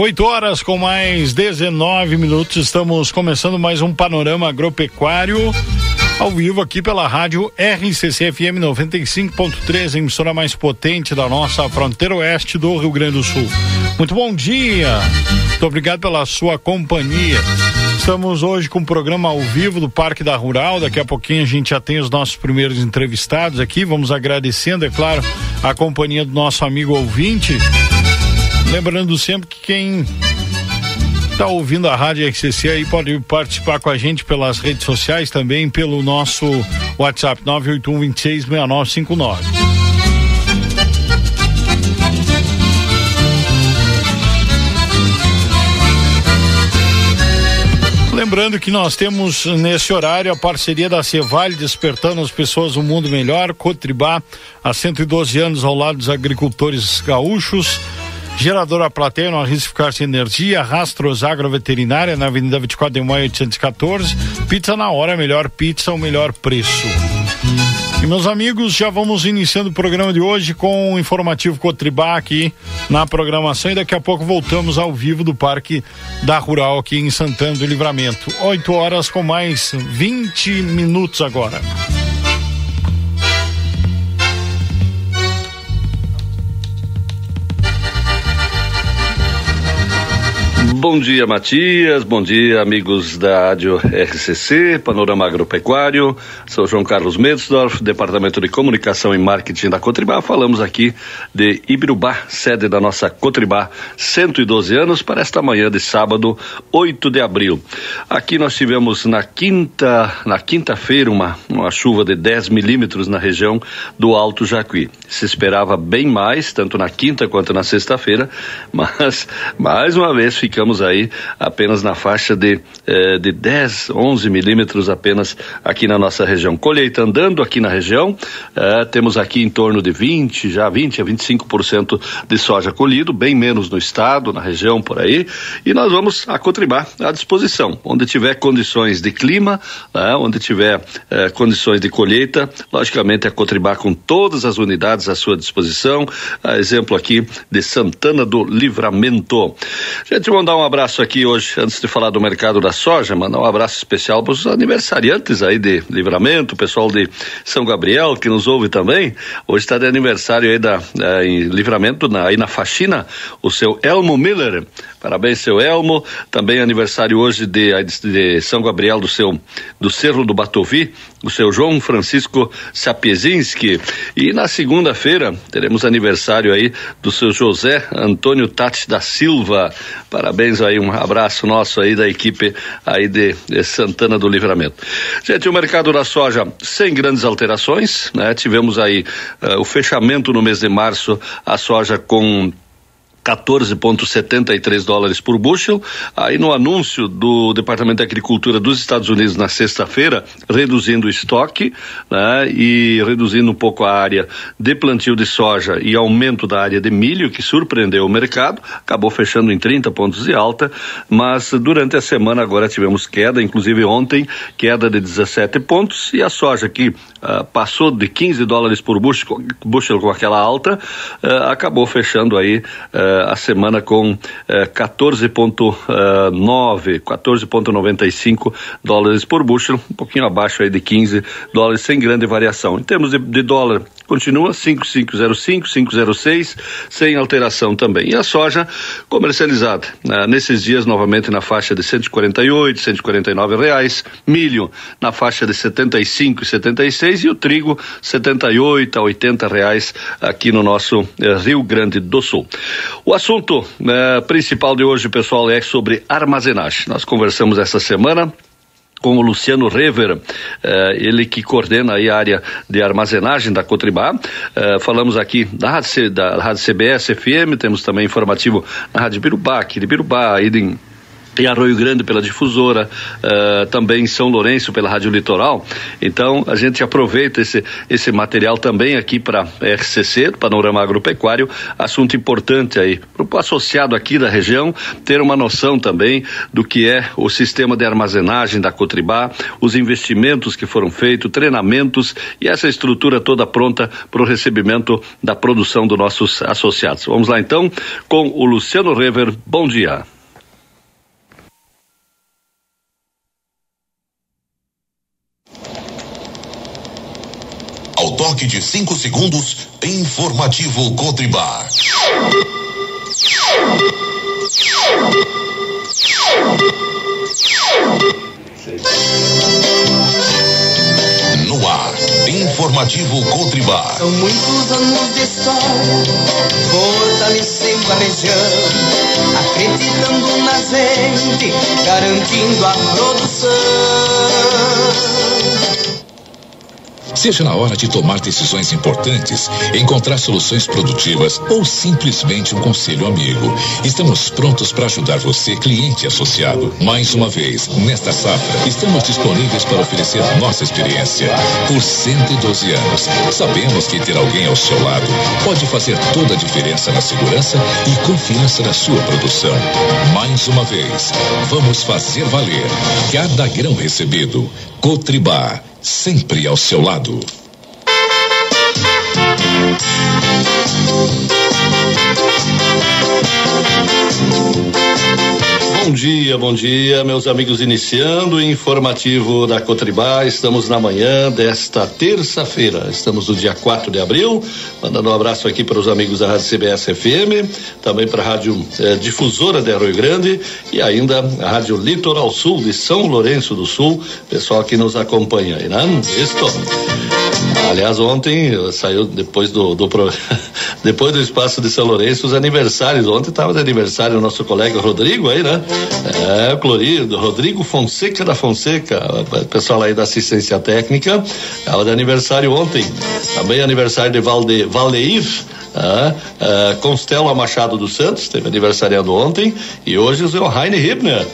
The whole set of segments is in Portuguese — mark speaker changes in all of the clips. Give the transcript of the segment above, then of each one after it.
Speaker 1: Oito horas com mais 19 minutos, estamos começando mais um panorama agropecuário ao vivo aqui pela rádio RCC FM 95.3, emissora mais potente da nossa fronteira oeste do Rio Grande do Sul. Muito bom dia, muito obrigado pela sua companhia. Estamos hoje com o um programa ao vivo do Parque da Rural. Daqui a pouquinho a gente já tem os nossos primeiros entrevistados aqui. Vamos agradecendo, é claro, a companhia do nosso amigo ouvinte. Lembrando sempre que quem está ouvindo a Rádio RCC aí pode participar com a gente pelas redes sociais também, pelo nosso WhatsApp 981 26 6959. Lembrando que nós temos nesse horário a parceria da Cevale despertando as pessoas um mundo melhor, Cotribá há 112 anos ao lado dos agricultores gaúchos. Geradora Plateia, no Arrisco Ficar Sem Energia, Rastros Agroveterinária, na Avenida 24 de Maio 814. Pizza na hora, melhor pizza, o melhor preço. E meus amigos, já vamos iniciando o programa de hoje com o informativo Cotribá aqui na programação e daqui a pouco voltamos ao vivo do Parque da Rural aqui em Santana do Livramento. 8 horas com mais 20 minutos agora.
Speaker 2: Bom dia, Matias. Bom dia, amigos da Rádio RCC, Panorama Agropecuário. Sou João Carlos Medsdorf, Departamento de Comunicação e Marketing da Cotribá. Falamos aqui de Ibirubá, sede da nossa Cotribá, 112 anos, para esta manhã de sábado, 8 de abril. Aqui nós tivemos na quinta, na quinta-feira uma, uma chuva de 10 milímetros na região do Alto Jacuí. Se esperava bem mais, tanto na quinta quanto na sexta-feira, mas mais uma vez ficamos estamos aí apenas na faixa de, eh, de 10, 11 milímetros apenas aqui na nossa região. Colheita andando aqui na região, eh, temos aqui em torno de 20, já 20 a 25% de soja colhido, bem menos no estado, na região por aí, e nós vamos a à disposição, onde tiver condições de clima, né, onde tiver eh, condições de colheita, logicamente a Cotribá com todas as unidades à sua disposição, exemplo aqui de Santana do Livramento. Gente, mandar um abraço aqui hoje, antes de falar do mercado da soja, mandar um abraço especial para os aniversariantes aí de Livramento, o pessoal de São Gabriel que nos ouve também. Hoje está de aniversário aí da é, em Livramento, na, aí na faxina, o seu Elmo Miller. Parabéns, seu Elmo. Também aniversário hoje de, de São Gabriel do seu do Cerro do Batovi, o seu João Francisco Sapiezinski. E na segunda-feira teremos aniversário aí do seu José Antônio Tati da Silva. Parabéns aí, um abraço nosso aí da equipe aí de, de Santana do Livramento. Gente, o mercado da soja sem grandes alterações, né? Tivemos aí uh, o fechamento no mês de março, a soja com 14,73 dólares por bushel. Aí no anúncio do Departamento de Agricultura dos Estados Unidos na sexta-feira, reduzindo o estoque né, e reduzindo um pouco a área de plantio de soja e aumento da área de milho, que surpreendeu o mercado, acabou fechando em 30 pontos de alta, mas durante a semana agora tivemos queda, inclusive ontem, queda de 17 pontos, e a soja que uh, passou de 15 dólares por bushel, bushel com aquela alta, uh, acabou fechando aí uh, a semana com 14,9, 14,95 dólares por bushel, um pouquinho abaixo aí de 15 dólares, sem grande variação. Em termos de, de dólar, continua 5,505, 506, sem alteração também. E a soja comercializada né, nesses dias novamente na faixa de 148, 149 reais, milho na faixa de 75 e 76 e o trigo 78 a 80 reais aqui no nosso eh, Rio Grande do Sul.
Speaker 3: O assunto né, principal de hoje, pessoal, é sobre armazenagem. Nós conversamos essa semana com o Luciano Rever, eh, ele que coordena a área de armazenagem da Cotribá. Eh, falamos aqui da Rádio, da Rádio CBS FM, temos também informativo na Rádio Birubá, aqui de Birubá, em em Arroio Grande pela difusora, uh, também em São Lourenço pela Rádio Litoral. Então a gente aproveita esse, esse material também aqui para RCC, Panorama Agropecuário, assunto importante aí para o associado aqui da região ter uma noção também do que é o sistema de armazenagem da Cotribá, os investimentos que foram feitos, treinamentos e essa estrutura toda pronta para o recebimento da produção dos nossos associados. Vamos lá então com o Luciano Rever. Bom dia.
Speaker 4: Toque de 5 segundos, informativo Cotribá. No ar, informativo Cotribá.
Speaker 5: São muitos anos de história, fortalecendo a região, acreditando na gente, garantindo a produção.
Speaker 4: Seja na hora de tomar decisões importantes, encontrar soluções produtivas ou simplesmente um conselho amigo, estamos prontos para ajudar você, cliente associado. Mais uma vez, nesta safra, estamos disponíveis para oferecer nossa experiência. Por 112 anos, sabemos que ter alguém ao seu lado pode fazer toda a diferença na segurança e confiança da sua produção. Mais uma vez, vamos fazer valer cada grão recebido. Cotribá sempre ao seu lado.
Speaker 3: Bom dia, bom dia, meus amigos. Iniciando o informativo da Cotribá, estamos na manhã desta terça-feira. Estamos no dia 4 de abril. Mandando um abraço aqui para os amigos da Rádio CBS FM, também para a Rádio eh, Difusora de Rio Grande e ainda a Rádio Litoral Sul de São Lourenço do Sul. Pessoal que nos acompanha aí, né? Estou. Aliás, ontem saiu depois do, do depois do espaço de São Lourenço os aniversários. Ontem estava de aniversário o nosso colega Rodrigo aí, né? É, Clorido, Rodrigo Fonseca da Fonseca, pessoal aí da assistência técnica. Estava de aniversário ontem. Também aniversário de Valde, Valdeir. Ah, ah, Constela Machado dos Santos, teve aniversariando ontem, e hoje o seu Heine Hibner,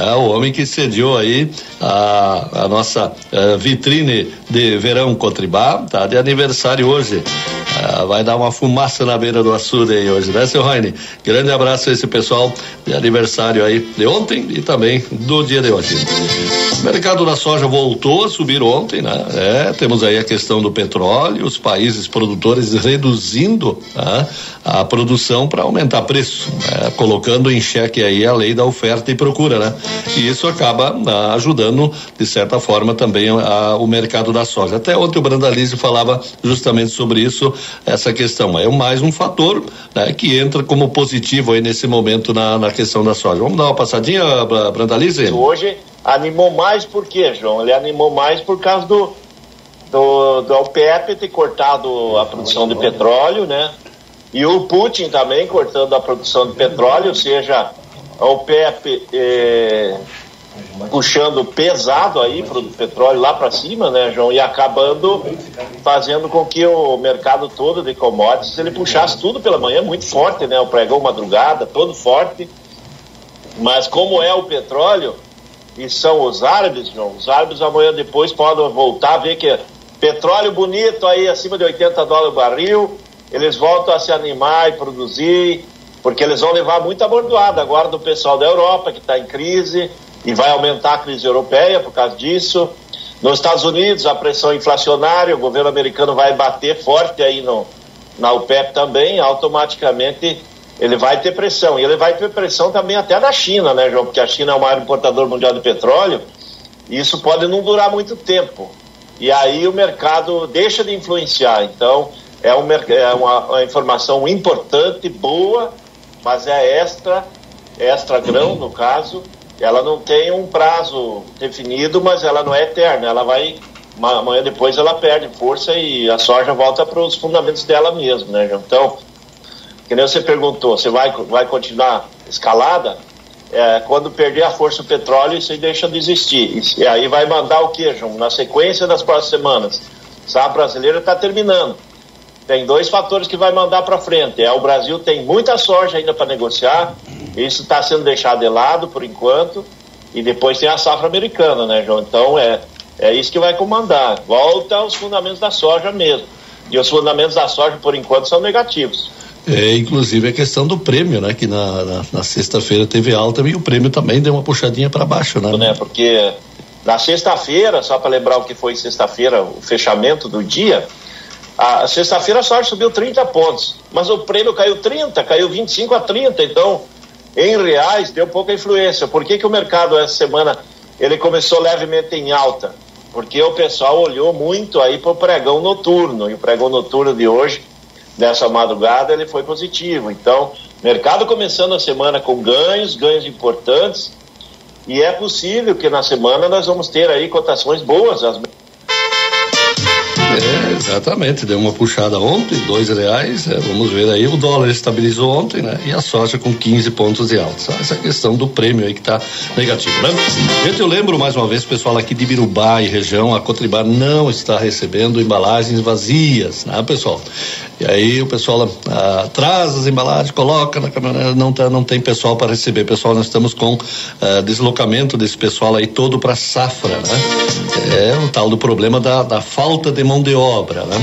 Speaker 3: ah, o homem que cediu aí a, a nossa vitrine de verão Cotribá, tá de aniversário hoje. Vai dar uma fumaça na beira do açude aí hoje, né, seu Raine? Grande abraço a esse pessoal de aniversário aí de ontem e também do dia de hoje. O mercado da soja voltou a subir ontem, né? É, temos aí a questão do petróleo, os países produtores reduzindo tá? a produção para aumentar preço, né? colocando em xeque aí a lei da oferta e procura, né? E isso acaba ah, ajudando, de certa forma, também a, o mercado da soja. Até ontem o Brandalize falava justamente sobre isso, essa questão. É mais um fator né, que entra como positivo aí nesse momento na, na questão da soja. Vamos dar uma passadinha, Brandalize?
Speaker 6: Hoje animou mais por quê, João? Ele animou mais por causa do, do, do OPEP ter cortado a produção de petróleo, né? E o Putin também cortando a produção de petróleo, ou seja, a OPEP eh, puxando pesado aí para o petróleo lá para cima, né, João, e acabando fazendo com que o mercado todo de commodities ele puxasse tudo pela manhã muito forte, né, o pregão madrugada todo forte, mas como é o petróleo e são os árabes, João, os árabes amanhã depois podem voltar a ver que petróleo bonito aí acima de 80 dólares o barril, eles voltam a se animar e produzir, porque eles vão levar muita bordoada agora do pessoal da Europa que está em crise e vai aumentar a crise europeia por causa disso. Nos Estados Unidos, a pressão inflacionária, o governo americano vai bater forte aí no, na OPEP também, automaticamente ele vai ter pressão. E ele vai ter pressão também até na China, né, João? Porque a China é o maior importador mundial de petróleo e isso pode não durar muito tempo. E aí o mercado deixa de influenciar. Então, é, um, é uma, uma informação importante, boa, mas é extra, extra grão, no caso, ela não tem um prazo definido, mas ela não é eterna. Ela vai amanhã depois ela perde força e a soja volta para os fundamentos dela mesmo, né? Então, que nem você perguntou, você vai, vai continuar escalada? É, quando perder a força do petróleo, isso aí deixa de existir. E aí vai mandar o que, João? Na sequência das próximas semanas. A brasileira está terminando. Tem dois fatores que vai mandar para frente. É o Brasil tem muita soja ainda para negociar. Isso está sendo deixado de lado por enquanto. E depois tem a safra americana, né, João? Então é, é isso que vai comandar. Volta aos fundamentos da soja mesmo. E os fundamentos da soja, por enquanto, são negativos.
Speaker 3: É, inclusive a questão do prêmio, né? Que na, na, na sexta-feira teve alta e o prêmio também deu uma puxadinha para baixo, né?
Speaker 6: né? Porque na sexta-feira, só para lembrar o que foi sexta-feira, o fechamento do dia, a, sexta-feira a soja subiu 30 pontos, mas o prêmio caiu 30, caiu 25 a 30, então em reais deu pouca influência. Por que, que o mercado essa semana ele começou levemente em alta? Porque o pessoal olhou muito aí para o pregão noturno, e o pregão noturno de hoje nessa madrugada ele foi positivo. Então, mercado começando a semana com ganhos, ganhos importantes, e é possível que na semana nós vamos ter aí cotações boas. As...
Speaker 3: É, exatamente, deu uma puxada ontem, dois reais, é, vamos ver aí, o dólar estabilizou ontem, né? E a soja com 15 pontos de alta. Essa questão do prêmio aí que tá negativo, né? Gente, eu lembro mais uma vez, pessoal aqui de Birubá e região, a Cotribá não está recebendo embalagens vazias, né, pessoal? E aí o pessoal ah, traz as embalagens, coloca na caminhonete, não, tá, não tem pessoal para receber. Pessoal, nós estamos com ah, deslocamento desse pessoal aí todo para safra, né? É o tal do problema da, da falta de mão de obra, né?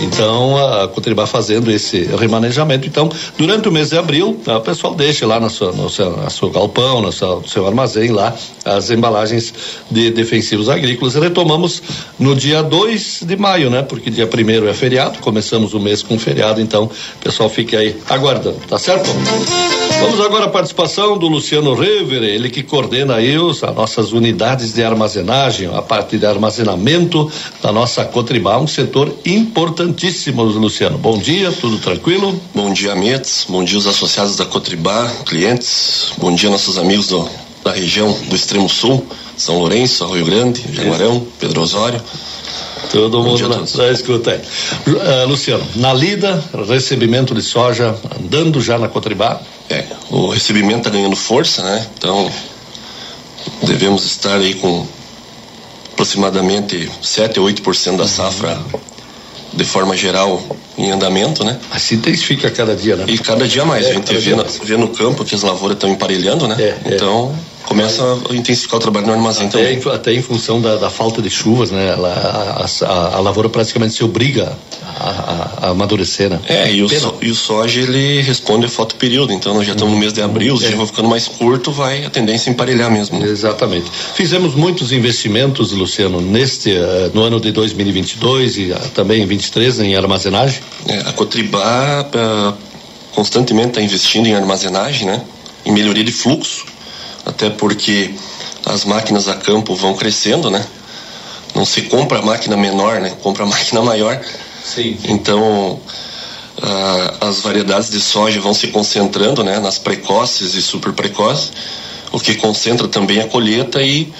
Speaker 3: Então, a Cotribá fazendo esse remanejamento. Então, durante o mês de abril, o pessoal deixa lá no seu, no seu, no seu galpão, no seu, no seu, armazém lá, as embalagens de defensivos agrícolas. Retomamos no dia 2 de maio, né? Porque dia primeiro é feriado, começamos o mês com feriado, então, pessoal fique aí aguardando, tá certo? Vamos agora à participação do Luciano Rever, ele que coordena aí os, as nossas unidades de armazenagem, a parte de armazenamento da nossa Cotribá, um setor importantíssimo, Luciano. Bom dia, tudo tranquilo?
Speaker 7: Bom dia, Metz, bom dia os associados da Cotribá, clientes, bom dia nossos amigos do, da região do extremo sul, São Lourenço, Rio Grande, Jaguarão, Pedro Osório.
Speaker 3: Todo mundo na, escuta aí. Uh, Luciano, na lida, recebimento de soja andando já na Cotribá?
Speaker 7: É, o recebimento está ganhando força, né? Então, devemos estar aí com aproximadamente 7 a 8% da safra de forma geral em andamento, né?
Speaker 3: Assim intensifica cada dia, né?
Speaker 7: E cada dia mais. É, a gente vê, na, vê, no campo que as lavouras estão emparelhando, né? É, é. Começa a intensificar o trabalho no armazém
Speaker 3: até
Speaker 7: também.
Speaker 3: Até em função da, da, falta de chuvas, né? Ela, a, a, a, lavoura praticamente se obriga a, a amadurecer, né?
Speaker 7: É, e o, so, e o soja ele responde a foto período, então nós já estamos no mês de abril, os é. dias vão ficando mais curto, vai a tendência a emparelhar mesmo.
Speaker 3: Né? Exatamente. Fizemos muitos investimentos, Luciano, neste uh, no ano de 2022 e uh, também em 23 em armazenagem.
Speaker 7: É, a Cotribá uh, constantemente está investindo em armazenagem, né? Em melhoria de fluxo até porque as máquinas a campo vão crescendo, né? Não se compra máquina menor, né? Compra máquina maior.
Speaker 3: Sim.
Speaker 7: Então, as variedades de soja vão se concentrando, né? Nas precoces e super precoces, o que concentra também a colheita e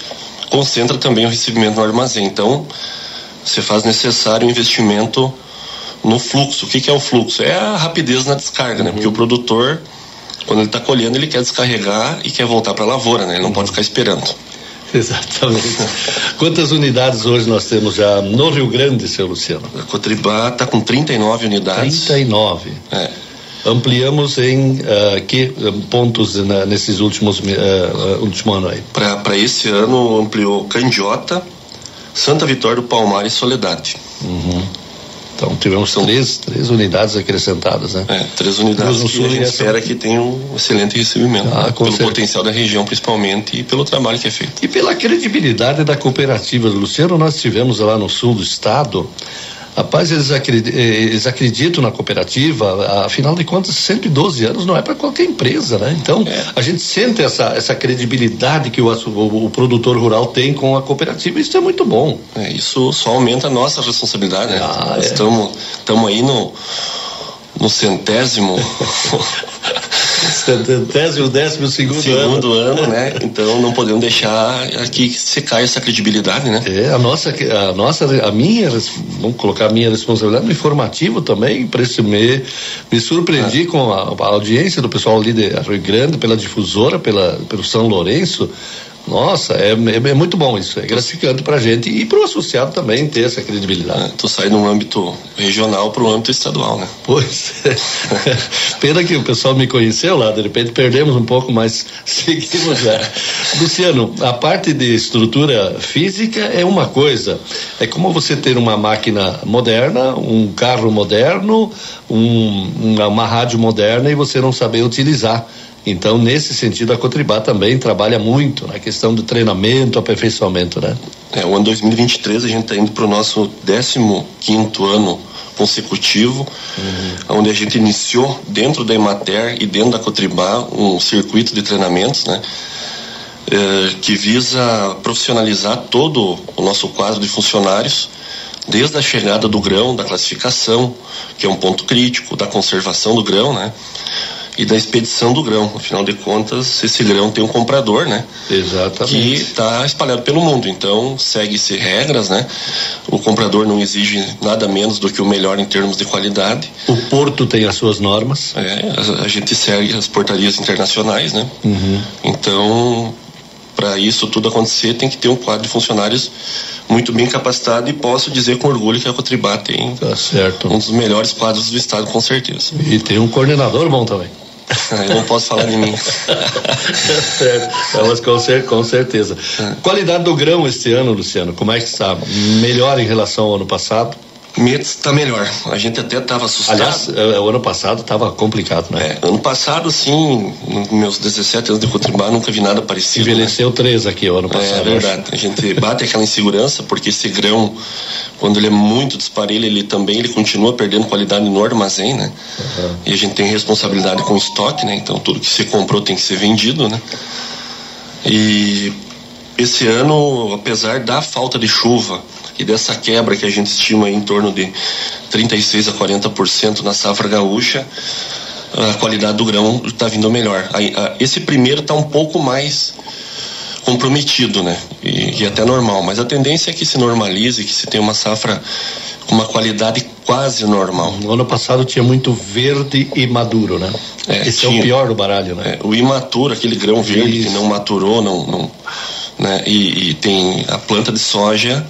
Speaker 7: concentra também o recebimento no armazém. Então, se faz necessário um investimento no fluxo. O que, que é o fluxo? É a rapidez na descarga, né? Porque o produtor quando ele está colhendo, ele quer descarregar e quer voltar para a lavoura, né? Ele não pode ficar esperando.
Speaker 3: Exatamente. Quantas unidades hoje nós temos já no Rio Grande, seu Luciano?
Speaker 7: A Cotribá está com 39 unidades.
Speaker 3: 39.
Speaker 7: É.
Speaker 3: Ampliamos em uh, que pontos na, nesses últimos uh, último ano aí?
Speaker 7: Para esse ano ampliou Candiota, Santa Vitória do Palmar e Soledade.
Speaker 3: Uhum. Então tivemos São três, três unidades acrescentadas, né?
Speaker 7: É, três unidades no sul, a gente espera que tenham um excelente recebimento. Ah, pelo certeza. potencial da região, principalmente, e pelo trabalho que é feito.
Speaker 3: E pela credibilidade da cooperativa. Luciano, nós tivemos lá no sul do estado Rapaz, eles acreditam, eh, eles acreditam na cooperativa, afinal de contas, 112 anos não é para qualquer empresa, né? Então, é. a gente sente essa, essa credibilidade que o, o, o, produtor rural tem com a cooperativa, isso é muito bom.
Speaker 7: É, isso só aumenta a nossa responsabilidade, né? Ah, estamos é. aí no, no centésimo
Speaker 3: décimo, décimo segundo,
Speaker 7: segundo ano. ano. né? Então não podemos deixar aqui secar essa credibilidade, né?
Speaker 3: É, a nossa, a nossa, a minha, vamos colocar a minha responsabilidade informativo também, para esse me, me surpreendi ah. com a, a, audiência do pessoal ali de Rio Grande, pela difusora, pela, pelo São Lourenço, nossa, é, é, é, muito bom isso, é gratificante para a gente e para o associado também ter essa credibilidade.
Speaker 7: Tu sai um âmbito regional para o âmbito estadual, né?
Speaker 3: Pois é. Pena que o pessoal me conheceu lá, de repente perdemos um pouco, mas seguimos já. Luciano, a parte de estrutura física é uma coisa, é como você ter uma máquina moderna, um carro moderno, um, uma, uma rádio moderna e você não saber utilizar então, nesse sentido, a Cotribá também trabalha muito na questão do treinamento, aperfeiçoamento, né?
Speaker 7: É, o ano 2023 a gente está indo para o nosso 15 ano consecutivo, uhum. onde a gente iniciou dentro da Emater e dentro da Cotribá um circuito de treinamentos, né? É, que visa profissionalizar todo o nosso quadro de funcionários, desde a chegada do grão, da classificação, que é um ponto crítico, da conservação do grão, né? E da expedição do grão. Afinal de contas, esse grão tem um comprador, né?
Speaker 3: Exatamente.
Speaker 7: Que está espalhado pelo mundo. Então, segue-se regras, né? O comprador não exige nada menos do que o melhor em termos de qualidade.
Speaker 3: O porto tem as suas normas.
Speaker 7: É, a, a gente segue as portarias internacionais, né? Uhum. Então, para isso tudo acontecer, tem que ter um quadro de funcionários muito bem capacitado e posso dizer com orgulho que a Cotribá tem
Speaker 3: tá
Speaker 7: um dos melhores quadros do estado, com certeza.
Speaker 3: E tem um coordenador bom também.
Speaker 7: Eu não posso falar de mim.
Speaker 3: certo. Mas com, com certeza. É. Qualidade do grão este ano, Luciano, como é que está? Melhor em relação ao ano passado?
Speaker 7: Está melhor. A gente até estava assustado.
Speaker 3: Aliás, é, o ano passado estava complicado, né?
Speaker 7: É, ano passado, sim, nos meus 17 anos de Cotribá, nunca vi nada parecido.
Speaker 3: Envelheceu né? três aqui o ano passado.
Speaker 7: É, verdade. A gente bate aquela insegurança, porque esse grão, quando ele é muito disparelho, ele também ele continua perdendo qualidade no armazém, né? Uhum. E a gente tem responsabilidade com o estoque, né? Então tudo que você comprou tem que ser vendido, né? E esse ano, apesar da falta de chuva, e dessa quebra que a gente estima em torno de 36 a 40% na safra gaúcha, a qualidade do grão está vindo melhor. Esse primeiro está um pouco mais comprometido, né? E, e, até normal, mas a tendência é que se normalize, que se tenha uma safra com uma qualidade quase normal.
Speaker 3: No ano passado tinha muito verde e maduro, né? É, Esse tinha, é o pior do baralho, né?
Speaker 7: É, o imaturo, aquele grão verde Isso. que não maturou, não, não né? E, e tem a planta de soja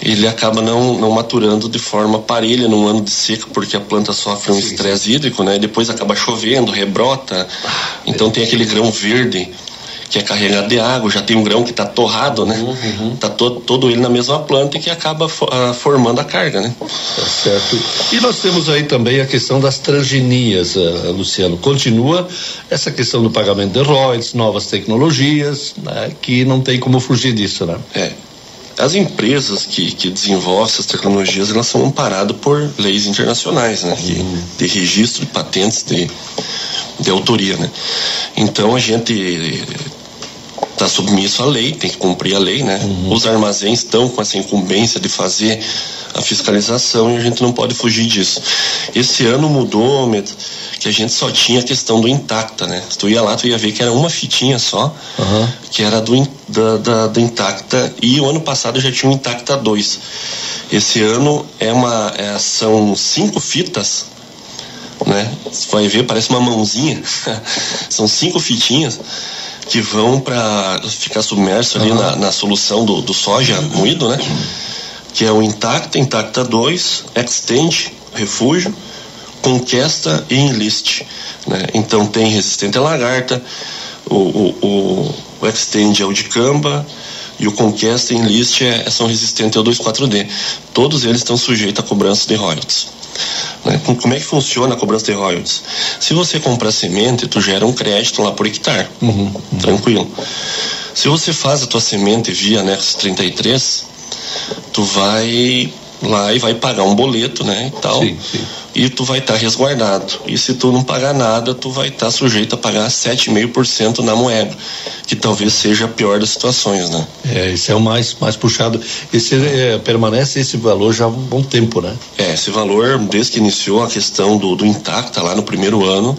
Speaker 7: ele acaba não, não maturando de forma parelha num ano de seca, porque a planta sofre um estresse hídrico, né? E depois acaba chovendo, rebrota. Então tem aquele grão verde que é carregado de água, já tem um grão que está torrado, né? Uhum. Tá todo, todo ele na mesma planta e que acaba uh, formando a carga, né?
Speaker 3: Tá certo. E nós temos aí também a questão das transgenias, uh, Luciano. Continua essa questão do pagamento de royalties, novas tecnologias, né? Que não tem como fugir disso, né?
Speaker 7: É. As empresas que, que desenvolvem essas tecnologias, elas são amparadas por leis internacionais, né? Que, uhum. de registro de patentes de, de autoria, né? Então a gente está submisso à lei, tem que cumprir a lei, né? Uhum. Os armazéns estão com essa incumbência de fazer a fiscalização e a gente não pode fugir disso. Esse ano mudou, que a gente só tinha a questão do intacta, né? Se tu ia lá, tu ia ver que era uma fitinha só, uhum. que era do, da, da, do intacta, e o ano passado já tinha o intacta 2. Esse ano é uma, é, são cinco fitas, né? Você vai ver, parece uma mãozinha. são cinco fitinhas que vão para ficar submerso ali uhum. na, na, solução do, do soja moído, né? Que é o Intacta, Intacta 2, Extend, Refúgio, Conquesta e Enlist. Né? Então tem resistente à lagarta, o, o, o, o Extend é o de camba e o Conquesta e Enlist é, são resistentes ao 2,4-D. Todos eles estão sujeitos a cobrança de royalties. Né? Como é que funciona a cobrança de royalties? Se você comprar semente, tu gera um crédito lá por hectare. Uhum, uhum. Tranquilo. Se você faz a tua semente via anexo 33, tu vai lá e vai pagar um boleto, né, e tal. Sim, sim. E tu vai estar tá resguardado. E se tu não pagar nada, tu vai estar tá sujeito a pagar 7,5% na moeda, que talvez seja a pior das situações, né?
Speaker 3: É, esse é o mais mais puxado. Esse é, permanece esse valor já há um bom tempo, né?
Speaker 7: É, esse valor desde que iniciou a questão do do intacta lá no primeiro ano,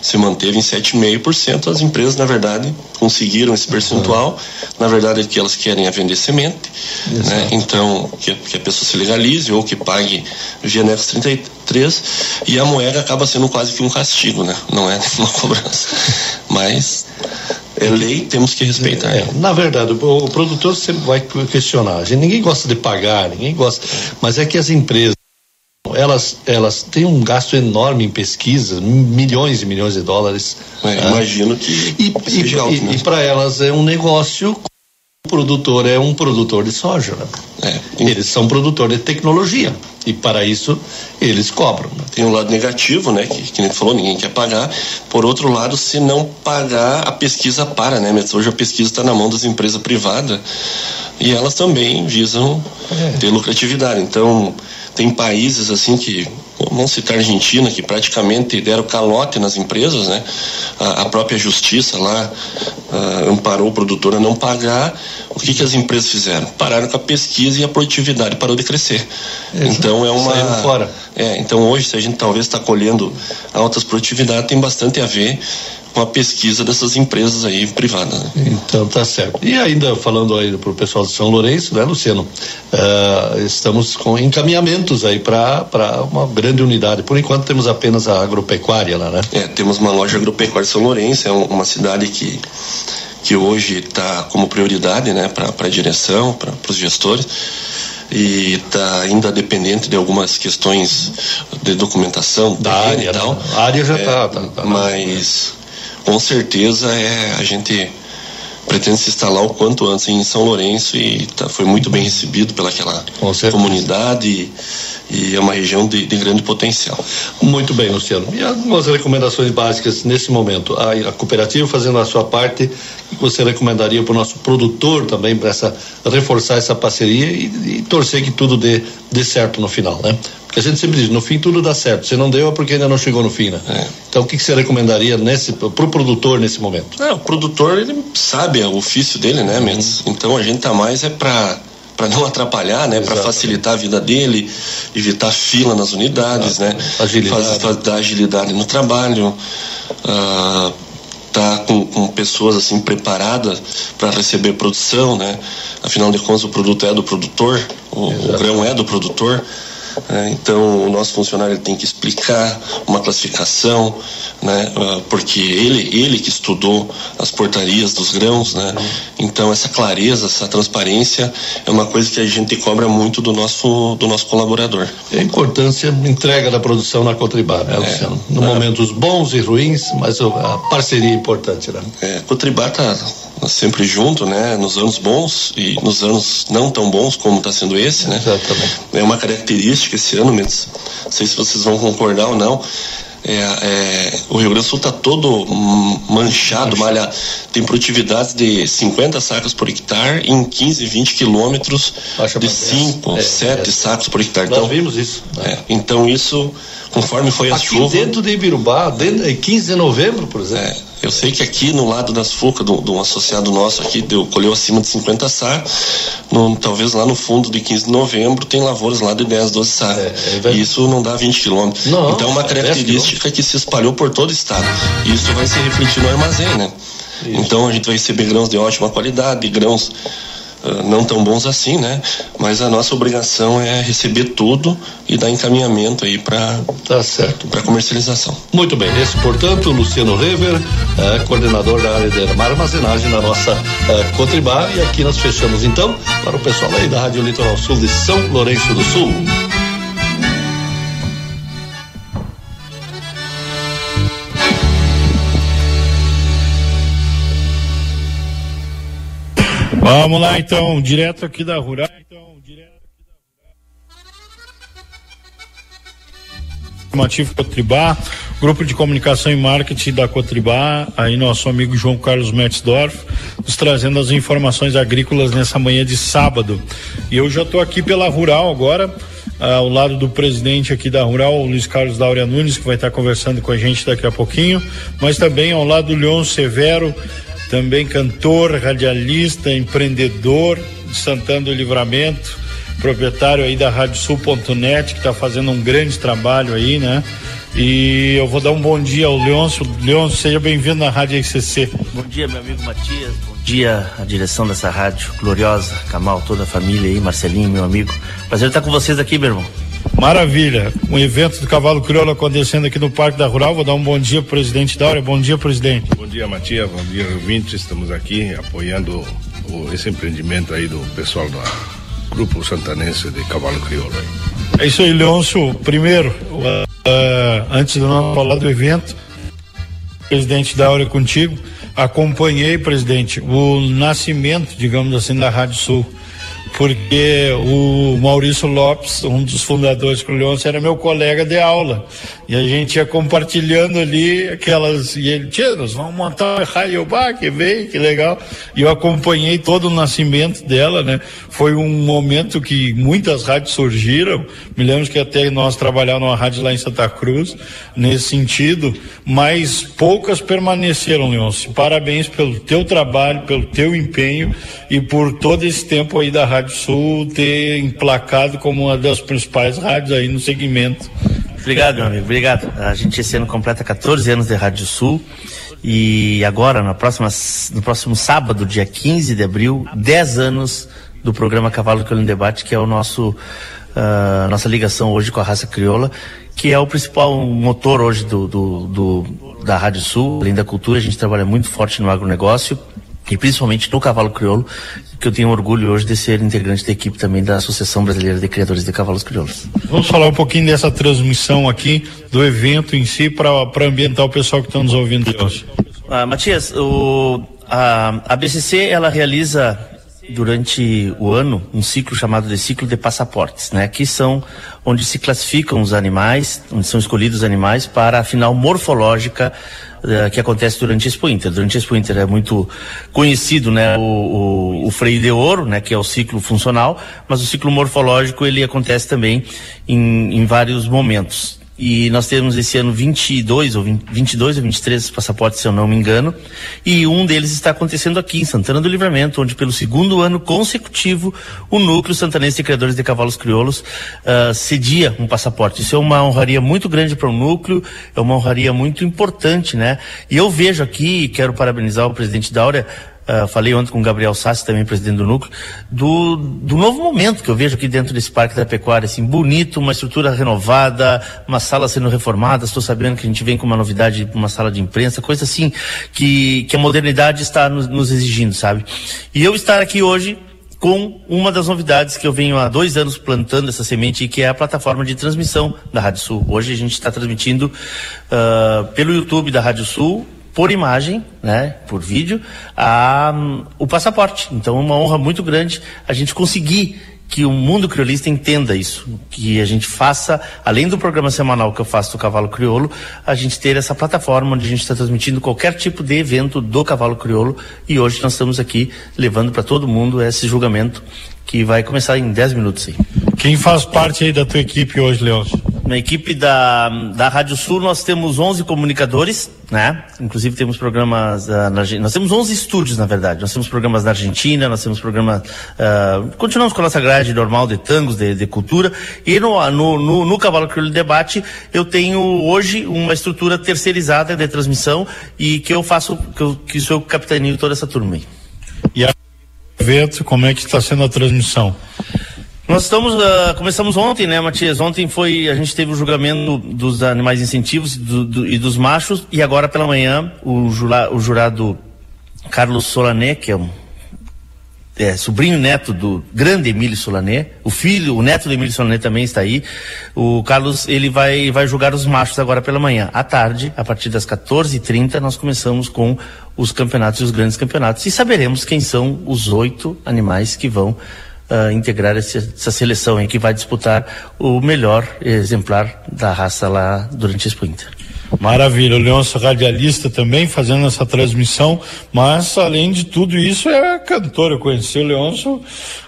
Speaker 7: se manteve em 7,5%. As empresas, na verdade, conseguiram esse percentual. Na verdade, o que elas querem é vender semente. Né? Então, que, que, a pessoa se legalize ou que pague via Nex 33 e a moeda acaba sendo quase que um castigo, né? Não é uma cobrança. Mas é lei, temos que respeitar. É,
Speaker 3: na verdade, o, o, produtor sempre vai questionar. Gente, ninguém gosta de pagar, ninguém gosta. Mas é que as empresas elas, elas têm um gasto enorme em pesquisa, milhões e milhões de dólares.
Speaker 7: É, ah, imagino que.
Speaker 3: E, e, e, né? e para elas é um negócio. O produtor é um produtor de soja. Né? É, eles são produtor de tecnologia. E para isso eles cobram. Né?
Speaker 7: Tem um lado negativo, né? Que, que nem falou, ninguém quer pagar. Por outro lado, se não pagar, a pesquisa para, né? Mas hoje a pesquisa está na mão das empresas privadas e elas também visam é. ter lucratividade. Então, tem países assim que, vamos citar a Argentina, que praticamente deram calote nas empresas, né? A, a própria justiça lá uh, amparou o produtor a não pagar. O que, que as empresas fizeram? Pararam com a pesquisa e a produtividade parou de crescer. então é uma.
Speaker 3: Fora.
Speaker 7: É, então hoje, se a gente talvez está colhendo altas produtividades, tem bastante a ver com a pesquisa dessas empresas aí privadas. Né?
Speaker 3: Então tá certo. E ainda falando aí para o pessoal de São Lourenço, né, Luciano? Uh, estamos com encaminhamentos aí para uma grande unidade. Por enquanto temos apenas a agropecuária lá, né?
Speaker 7: É, temos uma loja agropecuária São Lourenço, é uma cidade que que hoje está como prioridade, né, para a direção, para os gestores e está ainda dependente de algumas questões de documentação
Speaker 3: da área e tal. Né? A área já está. É, tá,
Speaker 7: tá, mas com certeza é, a gente pretende se instalar o quanto antes em São Lourenço e tá, foi muito bem recebido pelaquela comunidade e, e, é uma região de, de, grande potencial.
Speaker 3: Muito bem, Luciano. E algumas recomendações básicas nesse momento? A, a cooperativa fazendo a sua parte, que você recomendaria para o nosso produtor também, para essa, reforçar essa parceria e, e torcer que tudo dê, dê certo no final, né? A gente sempre diz, no fim tudo dá certo. Se não deu é porque ainda não chegou no fim, né? É. Então o que, que você recomendaria nesse pro produtor nesse momento?
Speaker 7: É, o produtor ele sabe o ofício dele, né, Mendes? Uhum. Então a gente tá mais é para para não atrapalhar, né, para facilitar a vida dele, evitar fila nas unidades, né,
Speaker 3: agilidade.
Speaker 7: Faz, dar agilidade no trabalho, uh, tá com, com, pessoas assim preparadas para receber produção, né, afinal de contas o produto é do produtor, o, o grão é do produtor. É, então, o nosso funcionário tem que explicar uma classificação, né, uh, porque ele, ele que estudou as portarias dos grãos, né, então essa clareza, essa transparência é uma coisa que a gente cobra muito do nosso, do nosso colaborador.
Speaker 3: E a importância entrega da produção na Cotribá, né, Luciano? É, no é, momentos bons e ruins, mas a parceria é importante, né?
Speaker 7: É, Cotribá está sempre junto, né? Nos anos bons e nos anos não tão bons como está sendo esse, né?
Speaker 3: Exatamente.
Speaker 7: É uma característica esse ano, mas não sei se vocês vão concordar ou não. É, é, o Rio Grande do Sul está todo manchado, malha, tem produtividades de 50 sacos por hectare em 15, 20 quilômetros de 5, é, 7 é. sacos por hectare.
Speaker 3: Nós então, vimos isso.
Speaker 7: Né? então isso, conforme foi a
Speaker 3: Aqui
Speaker 7: chuva...
Speaker 3: dentro de Ibirubá, dentro, 15 de novembro, por exemplo.
Speaker 7: Eu sei que aqui no lado das Fucas, de um associado nosso aqui, deu, colheu acima de 50 sacos. No, talvez lá no fundo de 15 de novembro tem lavouras lá de 10, 12 sacos. É, é e isso não dá 20 quilômetros. Então é uma característica que se espalhou por todo o estado. E isso vai se refletir no armazém, né? Isso. Então a gente vai receber grãos de ótima qualidade, grãos não tão bons assim, né? Mas a nossa obrigação é receber tudo e dar encaminhamento aí para
Speaker 3: tá certo
Speaker 7: para comercialização.
Speaker 3: Muito bem, esse portanto Luciano Rever, é, coordenador da área de armazenagem na nossa é, Cotribá e aqui nós fechamos então para o pessoal aí da Rádio Litoral Sul de São Lourenço do Sul.
Speaker 1: Vamos lá então, direto aqui da Rural. Rural. Cotribá, grupo de comunicação e marketing da Cotribá, aí nosso amigo João Carlos Metzdorf, nos trazendo as informações agrícolas nessa manhã de sábado. E eu já estou aqui pela Rural agora, ao lado do presidente aqui da Rural, Luiz Carlos Daura Nunes, que vai estar conversando com a gente daqui a pouquinho, mas também ao lado do Leon Severo, também cantor, radialista, empreendedor de Santana do Livramento, proprietário aí da Radiosul.net, que está fazendo um grande trabalho aí, né? E eu vou dar um bom dia ao Leôncio. Leôncio, seja bem-vindo na Rádio ICC.
Speaker 8: Bom dia, meu amigo Matias. Bom dia, a direção dessa rádio gloriosa, Camal, toda a família aí, Marcelinho, meu amigo. Prazer estar com vocês aqui, meu irmão.
Speaker 1: Maravilha. Um evento do Cavalo Crioulo acontecendo aqui no Parque da Rural. Vou dar um bom dia pro presidente Daura. Bom dia, presidente.
Speaker 9: Bom dia, Matias. Bom dia, ouvintes. Estamos aqui apoiando o, esse empreendimento aí do pessoal do Grupo Santanense de Cavalo Crioulo.
Speaker 1: É isso aí, Leôncio. Primeiro, uh, uh, antes de nós falar do evento, presidente Daura contigo, acompanhei, presidente, o nascimento, digamos assim, da Rádio Sul porque o Maurício Lopes, um dos fundadores do Leôncio, era meu colega de aula. E a gente ia compartilhando ali aquelas. E ele, tia, nós vamos montar bar, que vem, que legal. E eu acompanhei todo o nascimento dela, né? Foi um momento que muitas rádios surgiram. Me lembro que até nós trabalhávamos numa rádio lá em Santa Cruz, nesse sentido, mas poucas permaneceram, Leôncio. Parabéns pelo teu trabalho, pelo teu empenho e por todo esse tempo aí da Rádio Sul ter emplacado como uma das principais rádios aí no segmento.
Speaker 8: Obrigado, meu amigo, obrigado. A gente esse ano completa 14 anos de Rádio Sul e agora, na próxima, no próximo sábado, dia 15 de abril, 10 anos do programa Cavalo Crioulo em Debate, que é o nosso uh, nossa ligação hoje com a raça crioula, que é o principal motor hoje do, do, do, da Rádio Sul, além da cultura, a gente trabalha muito forte no agronegócio e principalmente no cavalo crioulo, que eu tenho orgulho hoje de ser integrante da equipe também da Associação Brasileira de Criadores de Cavalos Crioulos.
Speaker 1: Vamos falar um pouquinho dessa transmissão aqui, do evento em si, para ambientar o pessoal que está nos ouvindo hoje.
Speaker 8: Ah, Matias, o, a, a BCC ela realiza durante o ano um ciclo chamado de ciclo de passaportes, né? Que são onde se classificam os animais, onde são escolhidos os animais para a final morfológica uh, que acontece durante a Expo Inter. Durante a Expo Inter é muito conhecido, né? O, o, o, freio de ouro, né? Que é o ciclo funcional, mas o ciclo morfológico ele acontece também em, em vários momentos. E nós temos esse ano 22 ou 20, 22 ou 23 passaportes, se eu não me engano. E um deles está acontecendo aqui em Santana do Livramento, onde pelo segundo ano consecutivo o Núcleo Santanense de Criadores de Cavalos Crioulos uh, cedia um passaporte. Isso é uma honraria muito grande para o núcleo, é uma honraria muito importante, né? E eu vejo aqui, quero parabenizar o presidente Dáurea, Uh, falei ontem com o Gabriel Sassi, também presidente do núcleo, do, do novo momento que eu vejo aqui dentro desse Parque da Pecuária, assim, bonito, uma estrutura renovada, uma sala sendo reformada, estou sabendo que a gente vem com uma novidade, uma sala de imprensa, coisa assim, que, que a modernidade está nos, nos exigindo, sabe? E eu estar aqui hoje com uma das novidades que eu venho há dois anos plantando essa semente, que é a plataforma de transmissão da Rádio Sul. Hoje a gente está transmitindo uh, pelo YouTube da Rádio Sul, por imagem, né, por vídeo, a, o passaporte. Então, é uma honra muito grande a gente conseguir que o mundo criolista entenda isso, que a gente faça, além do programa semanal que eu faço do Cavalo Crioulo, a gente ter essa plataforma onde a gente está transmitindo qualquer tipo de evento do Cavalo Crioulo e hoje nós estamos aqui levando para todo mundo esse julgamento que vai começar em 10 minutos aí.
Speaker 1: Quem faz parte aí da tua equipe hoje, Leôncio?
Speaker 8: Na equipe da, da Rádio Sul nós temos 11 comunicadores, né? Inclusive temos programas uh, na, nós temos 11 estúdios na verdade. Nós temos programas na Argentina, nós temos programas uh, continuamos com a nossa grade normal de tangos, de, de cultura e no, no, no, no Cavalo Crioulo Debate eu tenho hoje uma estrutura terceirizada de transmissão e que eu faço que, eu, que sou capitaneio toda essa turma aí.
Speaker 1: Evento, como é que está sendo a transmissão?
Speaker 8: Nós estamos, uh, começamos ontem, né, Matias? Ontem foi, a gente teve o julgamento dos animais incentivos do, do, e dos machos, e agora pela manhã o, jura, o jurado Carlos Solané, que é um é, sobrinho neto do grande Emílio Solané, o filho, o neto do Emílio Solané também está aí. O Carlos, ele vai, vai julgar os machos agora pela manhã. À tarde, a partir das 14h30, nós começamos com os campeonatos e os grandes campeonatos e saberemos quem são os oito animais que vão uh, integrar esse, essa seleção aí que vai disputar o melhor exemplar da raça lá durante a Expo Inter.
Speaker 1: Maravilha, o Leôncio radialista também fazendo essa transmissão, mas além de tudo isso é cantor. Eu conheci o Leôncio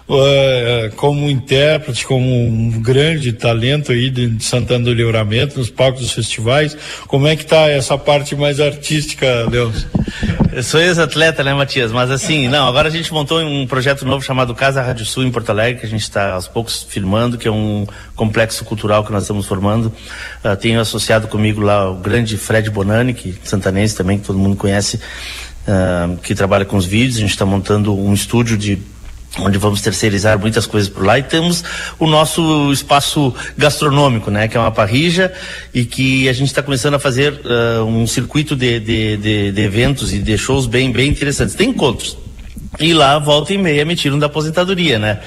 Speaker 1: uh, como intérprete, como um grande talento aí de Santana do Livramento, nos palcos dos festivais. Como é que está essa parte mais artística, Deus?
Speaker 8: Eu sou ex-atleta, né, Matias? Mas assim, não, agora a gente montou um projeto novo chamado Casa Rádio Sul em Porto Alegre, que a gente está aos poucos firmando, que é um complexo cultural que nós estamos formando. Uh, tenho associado comigo lá o grande Fred Bonani, que santanense também, que todo mundo conhece, uh, que trabalha com os vídeos. A gente está montando um estúdio de onde vamos terceirizar muitas coisas por lá e temos o nosso espaço gastronômico, né, que é uma parrija e que a gente está começando a fazer uh, um circuito de, de, de, de, eventos e de shows bem, bem interessantes. Tem encontros. E lá, volta e meia, me tiram da aposentadoria, né?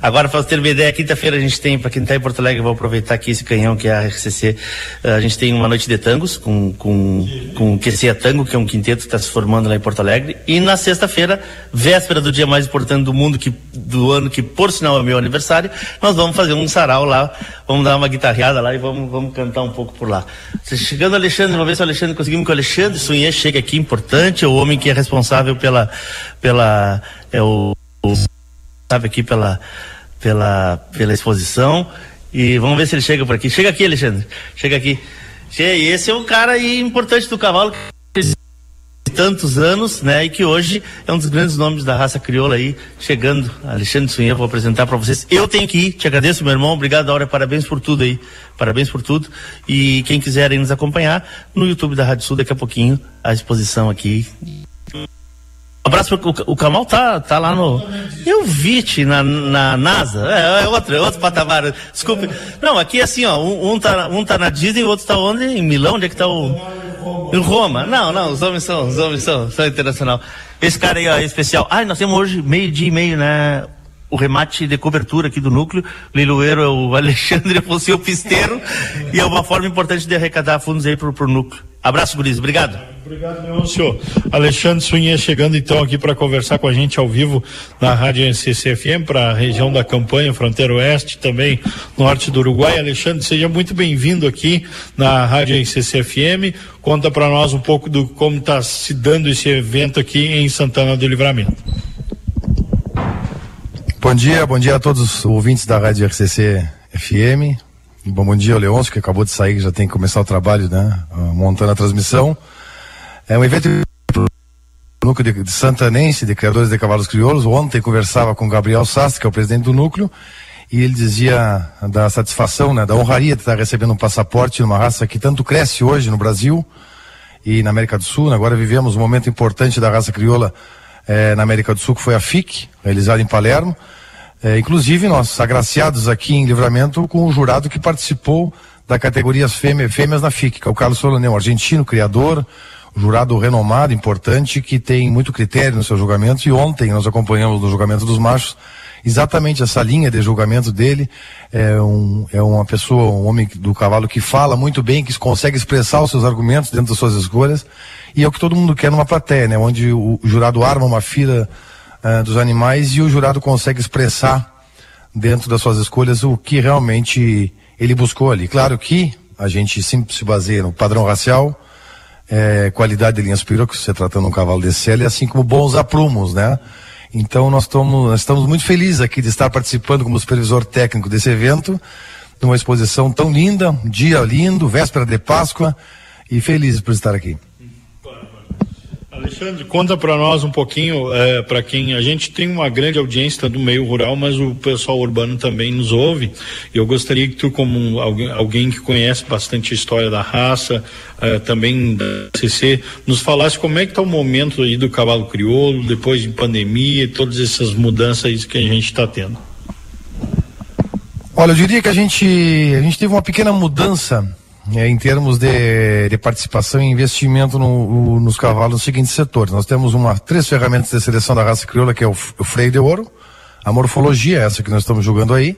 Speaker 8: Agora, para você ter uma ideia, quinta-feira a gente tem, para quem está em Porto Alegre, vou aproveitar aqui esse canhão que é a RCC, eh, a gente tem uma noite de tangos com, com, com o QCA Tango, que é um quinteto que está se formando lá em Porto Alegre. E na sexta-feira, véspera do dia mais importante do mundo, que, do ano, que por sinal é meu aniversário, nós vamos fazer um sarau lá, vamos dar uma guitarreada lá e vamos, vamos cantar um pouco por lá. Chegando Alexandre, uma vez se o Alexandre conseguimos que o Alexandre Sunhê chegue aqui, importante, é o homem que é responsável pela, pela, é o, o sabe aqui pela, pela, pela exposição. E vamos ver se ele chega por aqui. Chega aqui, Alexandre. Chega aqui. Esse é um cara aí importante do cavalo tantos anos, né? E que hoje é um dos grandes nomes da raça crioula aí, chegando. Alexandre Sunha, vou apresentar para vocês. Eu tenho que ir, te agradeço, meu irmão. Obrigado, Aura. Parabéns por tudo aí. Parabéns por tudo. E quem quiser nos acompanhar, no YouTube da Rádio Sul, daqui a pouquinho, a exposição aqui abraço pro, o, Kamal tá, tá lá no. Eu vi te na, na NASA. É, é, outro, é outro patamar. Desculpe. Não, aqui é assim, ó. Um, um, tá, um tá na Disney, o outro tá onde? Em Milão, onde é que tá o. Em Roma. Não, não, os homens são, os homens são, são internacional. Esse cara aí, ó, é especial. Ah, nós temos hoje meio-dia e meio, né? O remate de cobertura aqui do núcleo. O leiloeiro é o Alexandre Fonseca Pisteiro e é uma forma importante de arrecadar fundos aí pro, pro núcleo. Abraço, Guriz. Obrigado.
Speaker 1: Obrigado, senhor. Alexandre Sunhê chegando então aqui para conversar com a gente ao vivo na Rádio NCCFM para a região da campanha, fronteira oeste, também norte do Uruguai. Alexandre, seja muito bem-vindo aqui na Rádio NCCFM. Conta para nós um pouco do como está se dando esse evento aqui em Santana do Livramento.
Speaker 10: Bom dia, bom dia a todos os ouvintes da Rádio RCC FM. Bom, bom dia, Leôncio, que acabou de sair, já tem que começar o trabalho, né? Ah, montando a transmissão. É um evento núcleo de, de Santanense, de criadores de cavalos crioulos. Ontem conversava com Gabriel Sassi, que é o presidente do núcleo, e ele dizia da satisfação, né, da honraria de estar recebendo um passaporte numa raça que tanto cresce hoje no Brasil e na América do Sul. Agora vivemos um momento importante da raça crioula eh, na América do Sul, que foi a FIC, realizada em Palermo. É, inclusive, nós agraciados aqui em Livramento com o jurado que participou da categoria fêmea, fêmeas na FIC, que é o Carlos Solonel, argentino, criador, jurado renomado, importante, que tem muito critério no seu julgamento. E ontem nós acompanhamos no julgamento dos machos exatamente essa linha de julgamento dele. É, um, é uma pessoa, um homem do cavalo que fala muito bem, que consegue expressar os seus argumentos dentro das suas escolhas. E é o que todo mundo quer numa plateia, né? Onde o jurado arma uma fila uh, dos animais e o jurado consegue expressar dentro das suas escolhas o que realmente ele buscou ali. Claro que a gente sempre se baseia no padrão racial, é, qualidade de linha superior, que você tratando um cavalo de série, assim como bons aprumos, né? Então nós, nós estamos muito felizes aqui de estar participando como supervisor técnico desse evento, numa exposição tão linda, um dia lindo, véspera de Páscoa, e felizes por estar aqui.
Speaker 1: Alexandre, conta para nós um pouquinho, é, para quem a gente tem uma grande audiência do meio rural, mas o pessoal urbano também nos ouve. Eu gostaria que tu, como alguém, alguém que conhece bastante a história da raça, é, também da CC, nos falasse como é que está o momento aí do cavalo crioulo, depois de pandemia e todas essas mudanças que a gente está tendo.
Speaker 10: Olha, eu diria que a gente, a gente teve uma pequena mudança é, em termos de, de, participação e investimento no, nos cavalos nos seguintes setores. Nós temos uma, três ferramentas de seleção da raça crioula, que é o, o freio de ouro, a morfologia, essa que nós estamos julgando aí,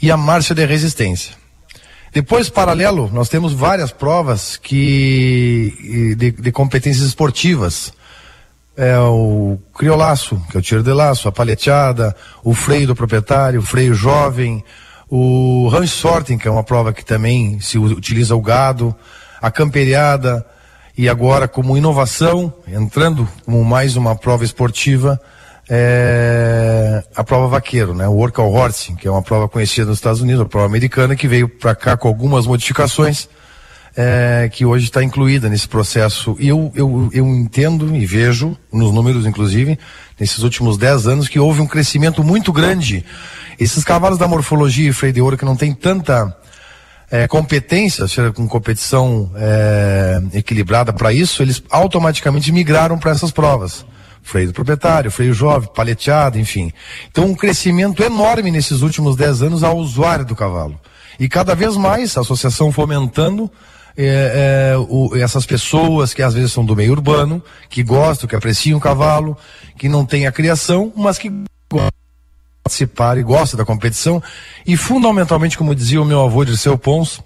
Speaker 10: e a marcha de resistência. Depois, paralelo, nós temos várias provas que, de, de competências esportivas. É o criolaço, que é o tiro de laço, a paleteada, o freio do proprietário, o freio jovem, o ranch sorting, que é uma prova que também se utiliza o gado, a camperiada, e agora como inovação, entrando como mais uma prova esportiva, é, a prova vaqueiro, né? O Work Horse, que é uma prova conhecida nos Estados Unidos, a prova americana, que veio para cá com algumas modificações, é, que hoje está incluída nesse processo. E eu, eu, eu entendo e vejo, nos números inclusive, nesses últimos 10 anos, que houve um crescimento muito grande. Esses cavalos da morfologia e freio de ouro que não tem tanta é, competência, seja com competição é, equilibrada para isso, eles automaticamente migraram para essas provas. Freio do proprietário, freio jovem, paleteado, enfim. Então, um crescimento enorme nesses últimos 10 anos ao usuário do cavalo. E cada vez mais a associação fomentando é, é, o, essas pessoas que às vezes são do meio urbano, que gostam, que apreciam o cavalo, que não têm a criação, mas que gostam participar e gosta da competição. E fundamentalmente, como dizia o meu avô Dirceu Pons,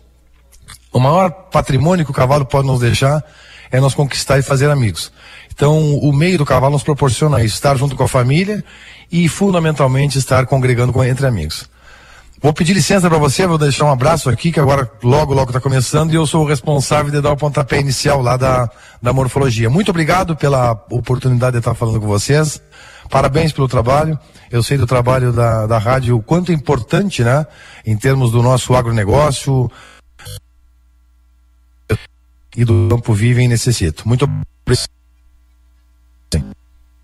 Speaker 10: o maior patrimônio que o cavalo pode nos deixar é nós conquistar e fazer amigos. Então, o meio do cavalo nos proporciona isso, estar junto com a família e fundamentalmente estar congregando com, entre amigos. Vou pedir licença para você, vou deixar um abraço aqui, que agora logo, logo está começando, e eu sou o responsável de dar o pontapé inicial lá da, da morfologia. Muito obrigado pela oportunidade de estar falando com vocês. Parabéns pelo trabalho. Eu sei do trabalho da, da rádio, o quanto é importante, né? Em termos do nosso agronegócio e do campo vive e necessito. Muito obrigado.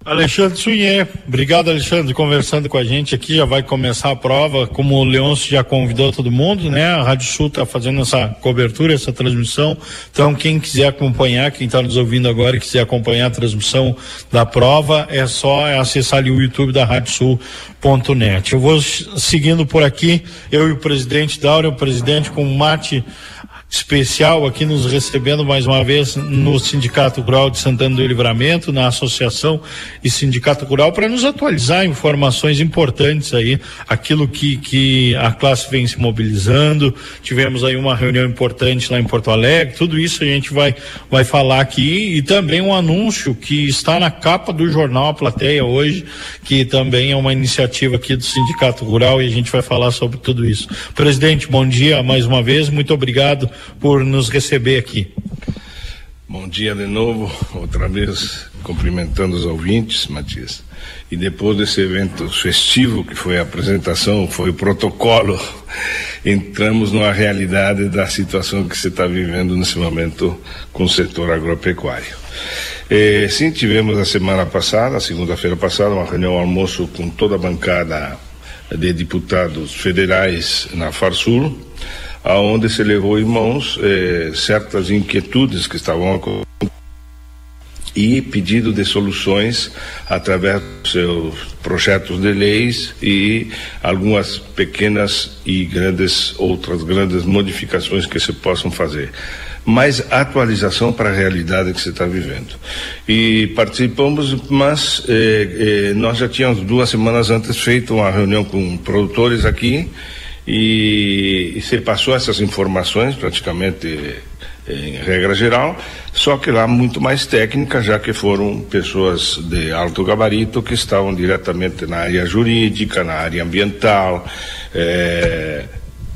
Speaker 1: Alexandre Sunhê, obrigado Alexandre, conversando com a gente aqui, já vai começar a prova, como o Leôncio já convidou todo mundo, né? A Rádio Sul está fazendo essa cobertura, essa transmissão, então quem quiser acompanhar, quem está nos ouvindo agora e quiser acompanhar a transmissão da prova, é só acessar ali o YouTube da Rádio Sul.net. Eu vou seguindo por aqui, eu e o presidente Daura, o presidente com mate especial aqui nos recebendo mais uma vez no Sindicato Rural de Santana do Livramento, na Associação e Sindicato Rural, para nos atualizar informações importantes aí, aquilo que, que a classe vem se mobilizando. Tivemos aí uma reunião importante lá em Porto Alegre, tudo isso a gente vai, vai falar aqui e também um anúncio que está na capa do jornal A Plateia hoje, que também é uma iniciativa aqui do Sindicato Rural e a gente vai falar sobre tudo isso. Presidente, bom dia mais uma vez, muito obrigado por nos receber aqui.
Speaker 9: Bom dia de novo, outra vez cumprimentando os ouvintes, Matias. E depois desse evento festivo, que foi a apresentação, foi o protocolo, entramos numa realidade da situação que você está vivendo nesse momento com o setor agropecuário. Eh, sim, tivemos a semana passada, segunda-feira passada, uma reunião almoço com toda a bancada de deputados federais na Farsul aonde se levou em mãos eh, certas inquietudes que estavam acontecendo e pedido de soluções através dos seus projetos de leis e algumas pequenas e grandes outras grandes modificações que se possam fazer mais atualização para a realidade que você está vivendo. E participamos, mas eh, eh, nós já tínhamos duas semanas antes feito uma reunião com produtores aqui e, e se passou essas informações praticamente em regra geral, só que lá muito mais técnica, já que foram pessoas de alto gabarito que estavam diretamente na área jurídica, na área ambiental, eh,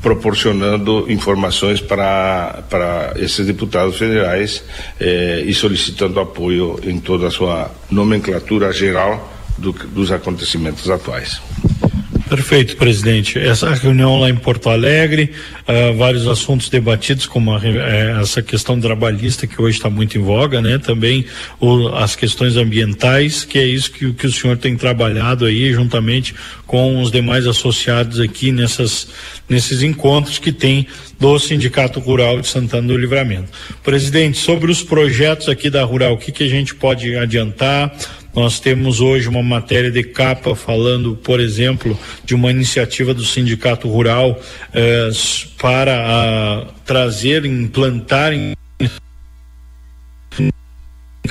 Speaker 9: proporcionando informações para, para esses deputados federais eh, e solicitando apoio em toda a sua nomenclatura geral do, dos acontecimentos atuais.
Speaker 1: Perfeito, presidente. Essa reunião lá em Porto Alegre, uh, vários assuntos debatidos, como a, eh, essa questão trabalhista que hoje está muito em voga, né? Também o, as questões ambientais, que é isso que, que o senhor tem trabalhado aí, juntamente com os demais associados aqui nessas, nesses encontros que tem do Sindicato Rural de Santana do Livramento. Presidente, sobre os projetos aqui da Rural, o que, que a gente pode adiantar? Nós temos hoje uma matéria de capa falando, por exemplo, de uma iniciativa do Sindicato Rural eh, para a, trazer, implantar em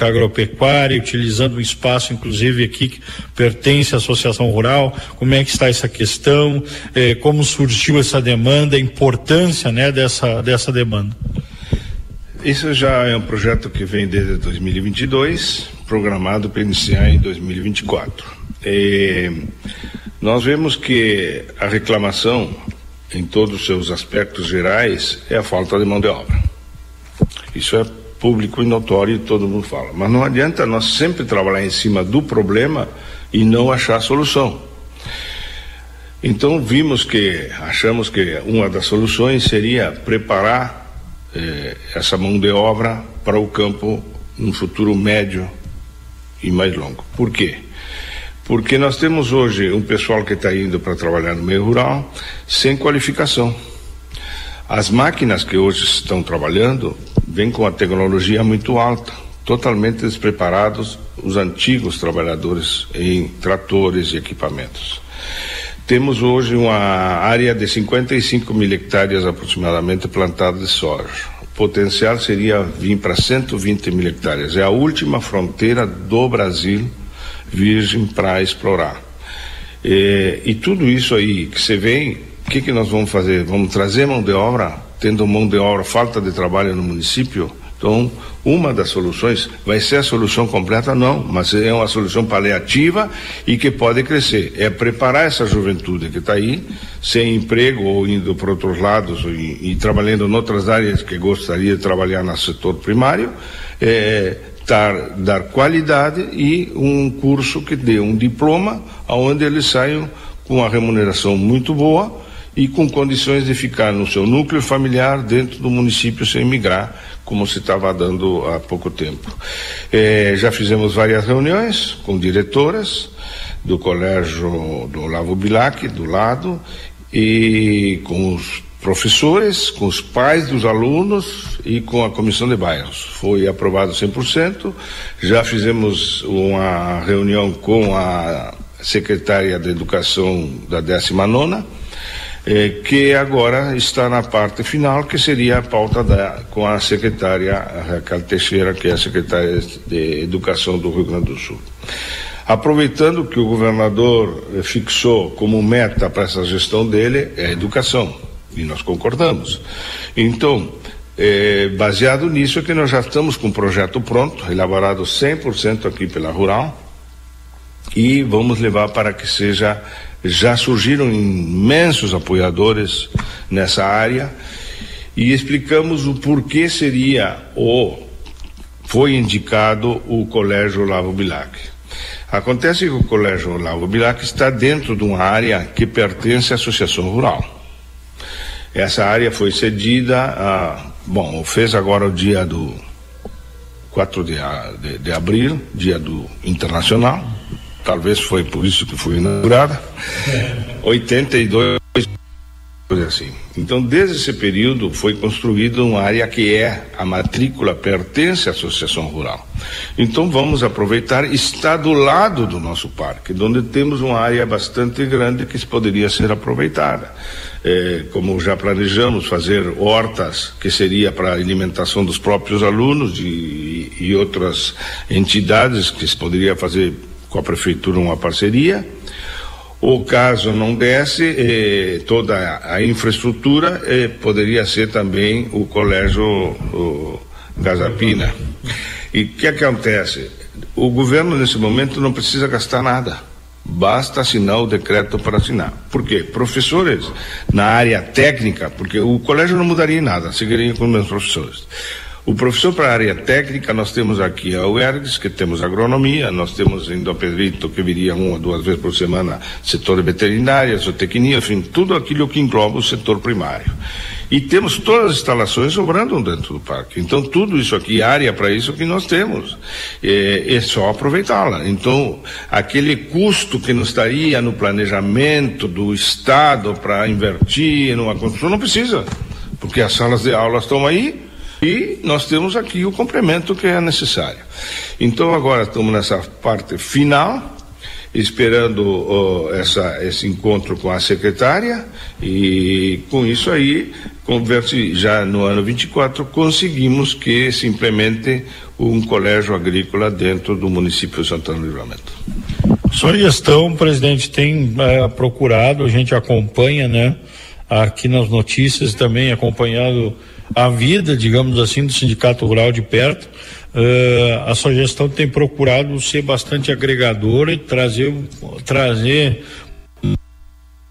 Speaker 1: agropecuária, utilizando um espaço, inclusive aqui que pertence à Associação Rural. Como é que está essa questão? Eh, como surgiu essa demanda? A importância, né, dessa dessa demanda?
Speaker 9: Isso já é um projeto que vem desde 2022 programado para iniciar em 2024. E nós vemos que a reclamação, em todos os seus aspectos gerais, é a falta de mão de obra. Isso é público e notório todo mundo fala. Mas não adianta nós sempre trabalhar em cima do problema e não achar solução. Então vimos que, achamos que uma das soluções seria preparar eh, essa mão de obra para o campo num futuro médio e mais longo. Por quê? Porque nós temos hoje um pessoal que está indo para trabalhar no meio rural sem qualificação. As máquinas que hoje estão trabalhando vêm com a tecnologia muito alta, totalmente despreparados os antigos trabalhadores em tratores e equipamentos. Temos hoje uma área de 55 mil hectares aproximadamente plantada de soja. O potencial seria vir para 120 mil hectares. É a última fronteira do Brasil virgem para explorar. E, e, tudo isso aí que você vem, o que, que nós vamos fazer? Vamos trazer mão de obra, tendo mão de obra, falta de trabalho no município? Então, uma das soluções vai ser a solução completa, não, mas é uma solução paliativa e que pode crescer. É preparar essa juventude que está aí, sem emprego ou indo para outros lados e, e, trabalhando em outras áreas que gostaria de trabalhar no setor primário, é, dar, dar qualidade e um curso que dê um diploma onde eles saiam com uma remuneração muito boa e com condições de ficar no seu núcleo familiar dentro do município sem migrar, como se estava dando há pouco tempo. É, já fizemos várias reuniões com diretoras do colégio do Lavo Bilac, do lado, e com os professores, com os pais dos alunos e com a comissão de bairros. Foi aprovado 100%. Já fizemos uma reunião com a secretária de Educação da 19 eh, que agora está na parte final, que seria a pauta da, com a secretária Raquel Teixeira, que é a secretária de Educação do Rio Grande do Sul. Aproveitando que o governador eh, fixou como meta para essa gestão dele é a educação, e nós concordamos. Então, eh, baseado nisso é que nós já estamos com o projeto pronto, elaborado 100% aqui pela Rural, e vamos levar para que seja já surgiram imensos apoiadores nessa área e explicamos o porquê seria o foi indicado o Colégio Lavo Bilac. Acontece que o Colégio Lavo Bilac está dentro de uma área que pertence à Associação Rural. Essa área foi cedida a, bom, fez agora o dia do 4 de, de, de abril, dia do internacional, talvez foi por isso que foi inaugurada, 82 assim. Então, desde esse período foi construída uma área que é a matrícula pertence à Associação Rural. Então, vamos aproveitar, está do lado do nosso parque, onde temos uma área bastante grande que poderia ser aproveitada. É, como já planejamos fazer hortas, que seria para alimentação dos próprios alunos e, e outras entidades que se poderia fazer com a prefeitura uma parceria. O caso não desse, eh, toda a infraestrutura eh, poderia ser também o colégio o Gazapina. E o que acontece? O governo nesse momento não precisa gastar nada. Basta assinar o decreto para assinar. Por quê? Professores na área técnica, porque o colégio não mudaria nada, seguiria com os mesmos professores. O professor para a área técnica, nós temos aqui a UERGS, que temos agronomia, nós temos em Dom Pedrito, que viria uma ou duas vezes por semana, setor veterinária, zootecnia, enfim, tudo aquilo que engloba o setor primário. E temos todas as instalações sobrando dentro do parque. Então, tudo isso aqui, área para isso que nós temos. É, é só aproveitá-la. Então, aquele custo que nos estaria no planejamento do Estado para invertir numa construção, não precisa. Porque as salas de aula estão aí, e nós temos aqui o complemento que é necessário. Então agora estamos nessa parte final, esperando essa, esse encontro com a secretária e com isso aí, converse, já no ano 24, conseguimos que se implemente um colégio agrícola dentro do município de Santana do Livramento.
Speaker 1: Sua gestão, presidente, tem é, procurado, a gente acompanha, né? Aqui nas notícias também acompanhado a vida, digamos assim, do Sindicato Rural de perto. Uh, a sua gestão tem procurado ser bastante agregadora e trazer, trazer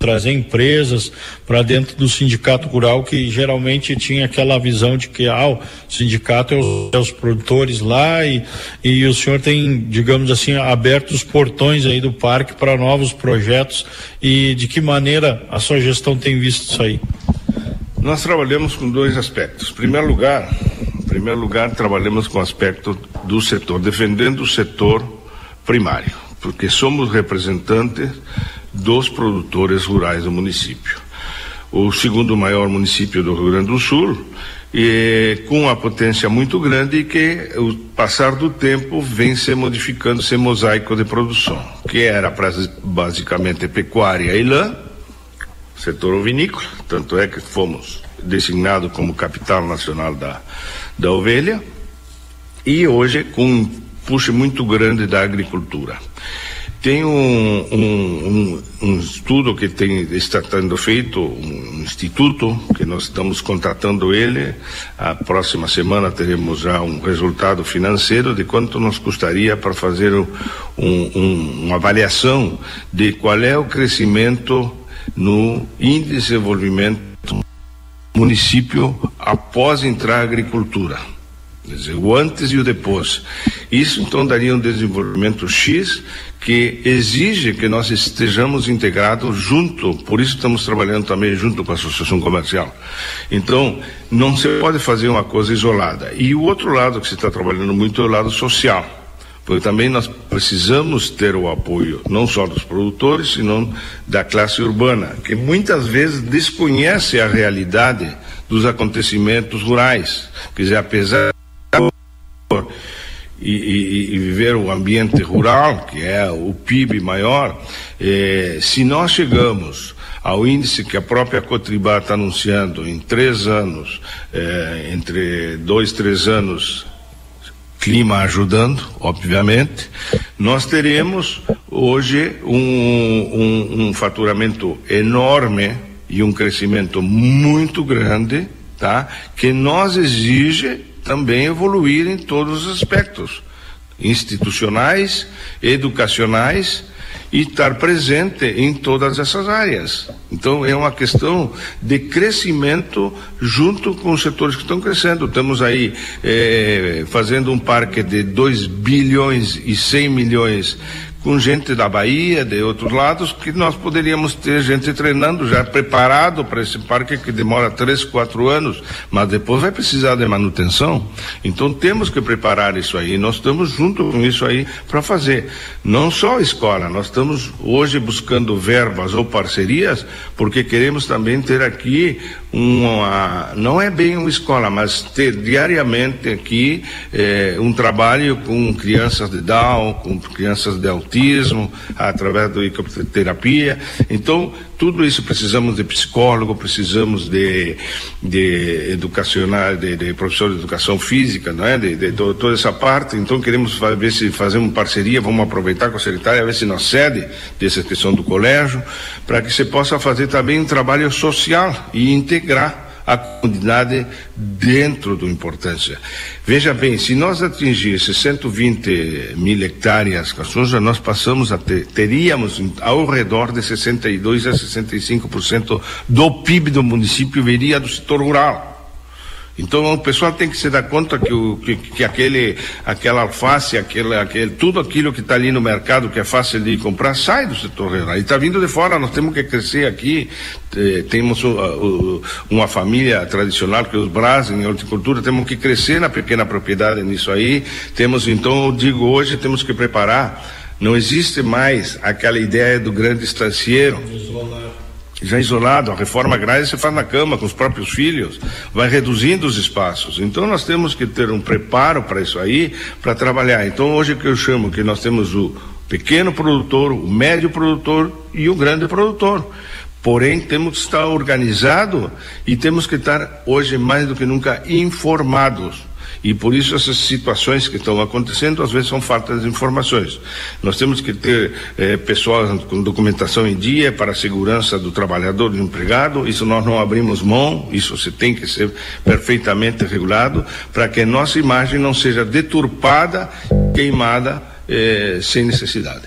Speaker 1: trazer empresas para dentro do sindicato rural que geralmente tinha aquela visão de que ah, o sindicato é os, é os produtores lá e, e o senhor tem, digamos assim, aberto os portões aí do parque para novos projetos e de que maneira a sua gestão tem visto isso aí?
Speaker 9: Nós trabalhamos com dois aspectos. Em primeiro lugar, em primeiro lugar trabalhamos com o aspecto do setor, defendendo o setor primário, porque somos representantes dos produtores rurais do município. O segundo maior município do Rio Grande do Sul, e com uma potência muito grande e que o passar do tempo vem se modificando esse mosaico de produção, que era basicamente pecuária e lã, setor ovinícola, tanto é que fomos designados como capital nacional da, da ovelha, e hoje com um puxo muito grande da agricultura. Tem um, um, um, um estudo que tem, está sendo feito, um instituto, que nós estamos contratando ele. A próxima semana teremos já um resultado financeiro de quanto nos custaria para fazer uma avaliação de qual é o crescimento no índice de desenvolvimento município após entrar a agricultura. Quer dizer, o antes e o depois. Isso então daria um desenvolvimento X que exige que nós estejamos integrados junto, por isso estamos trabalhando também junto com a associação comercial. Então, não se pode fazer uma coisa isolada. E o outro lado que se está trabalhando muito é o lado social, porque também nós precisamos ter o apoio não só dos produtores, senão da classe urbana, que muitas vezes desconhece a realidade dos acontecimentos rurais. Quer dizer, apesar e, e, e, viver o ambiente rural, que é o PIB maior, eh, se nós chegamos ao índice que a própria Cotribá está anunciando em três anos, eh, entre dois, três anos, clima ajudando, obviamente, nós teremos hoje um, um, um faturamento enorme e um crescimento muito grande, tá? Que nós exige também evoluir em todos os aspectos institucionais, educacionais e estar presente em todas essas áreas. Então é uma questão de crescimento junto com os setores que estão crescendo. Estamos aí eh, fazendo um parque de 2 bilhões e 100 milhões com gente da Bahia, de outros lados, que nós poderíamos ter gente treinando já preparado para esse parque que demora três, quatro anos, mas depois vai precisar de manutenção. Então temos que preparar isso aí. Nós estamos junto com isso aí para fazer. Não só a escola, nós estamos hoje buscando verbas ou parcerias, porque queremos também ter aqui uma, não é bem uma escola, mas ter diariamente aqui eh, um trabalho com crianças de Down, com crianças de autismo, através do terapia. Então, tudo isso precisamos de psicólogo, precisamos de, de educacional, de, de professor de educação física, não é? De, de, de, toda essa parte. Então queremos ver se fazer uma parceria, vamos aproveitar com a secretária, ver se nós cede dessa questão do colégio, para que se possa fazer também um trabalho social e integrar a comunidade dentro do importância. Veja bem, se nós atingíssemos 120 mil hectares com a soja, nós passamos a ter, teríamos ao redor de 62 a 65% do PIB do município viria do setor rural. Então o pessoal tem que se dar conta que, o, que, que aquele, aquela alface, aquele, aquele, tudo aquilo que está ali no mercado que é fácil de comprar sai do setor rural. E está vindo de fora, nós temos que crescer aqui. Eh, temos uh, uh, uma família tradicional que é os Bras em horticultura, temos que crescer na pequena propriedade nisso aí. Temos, então, eu digo hoje, temos que preparar. Não existe mais aquela ideia do grande estancieiro já isolado, a reforma agrária se faz na cama com os próprios filhos, vai reduzindo os espaços. Então nós temos que ter um preparo para isso aí, para trabalhar. Então hoje que eu chamo que nós temos o pequeno produtor, o médio produtor e o grande produtor. Porém, temos que estar organizado e temos que estar hoje mais do que nunca informados e por isso essas situações que estão acontecendo às vezes são falta de informações. Nós temos que ter eh, com documentação em dia para a segurança do trabalhador do empregado, isso nós não abrimos mão, isso se tem que ser perfeitamente regulado para que a nossa imagem não seja deturpada, queimada eh, sem necessidade.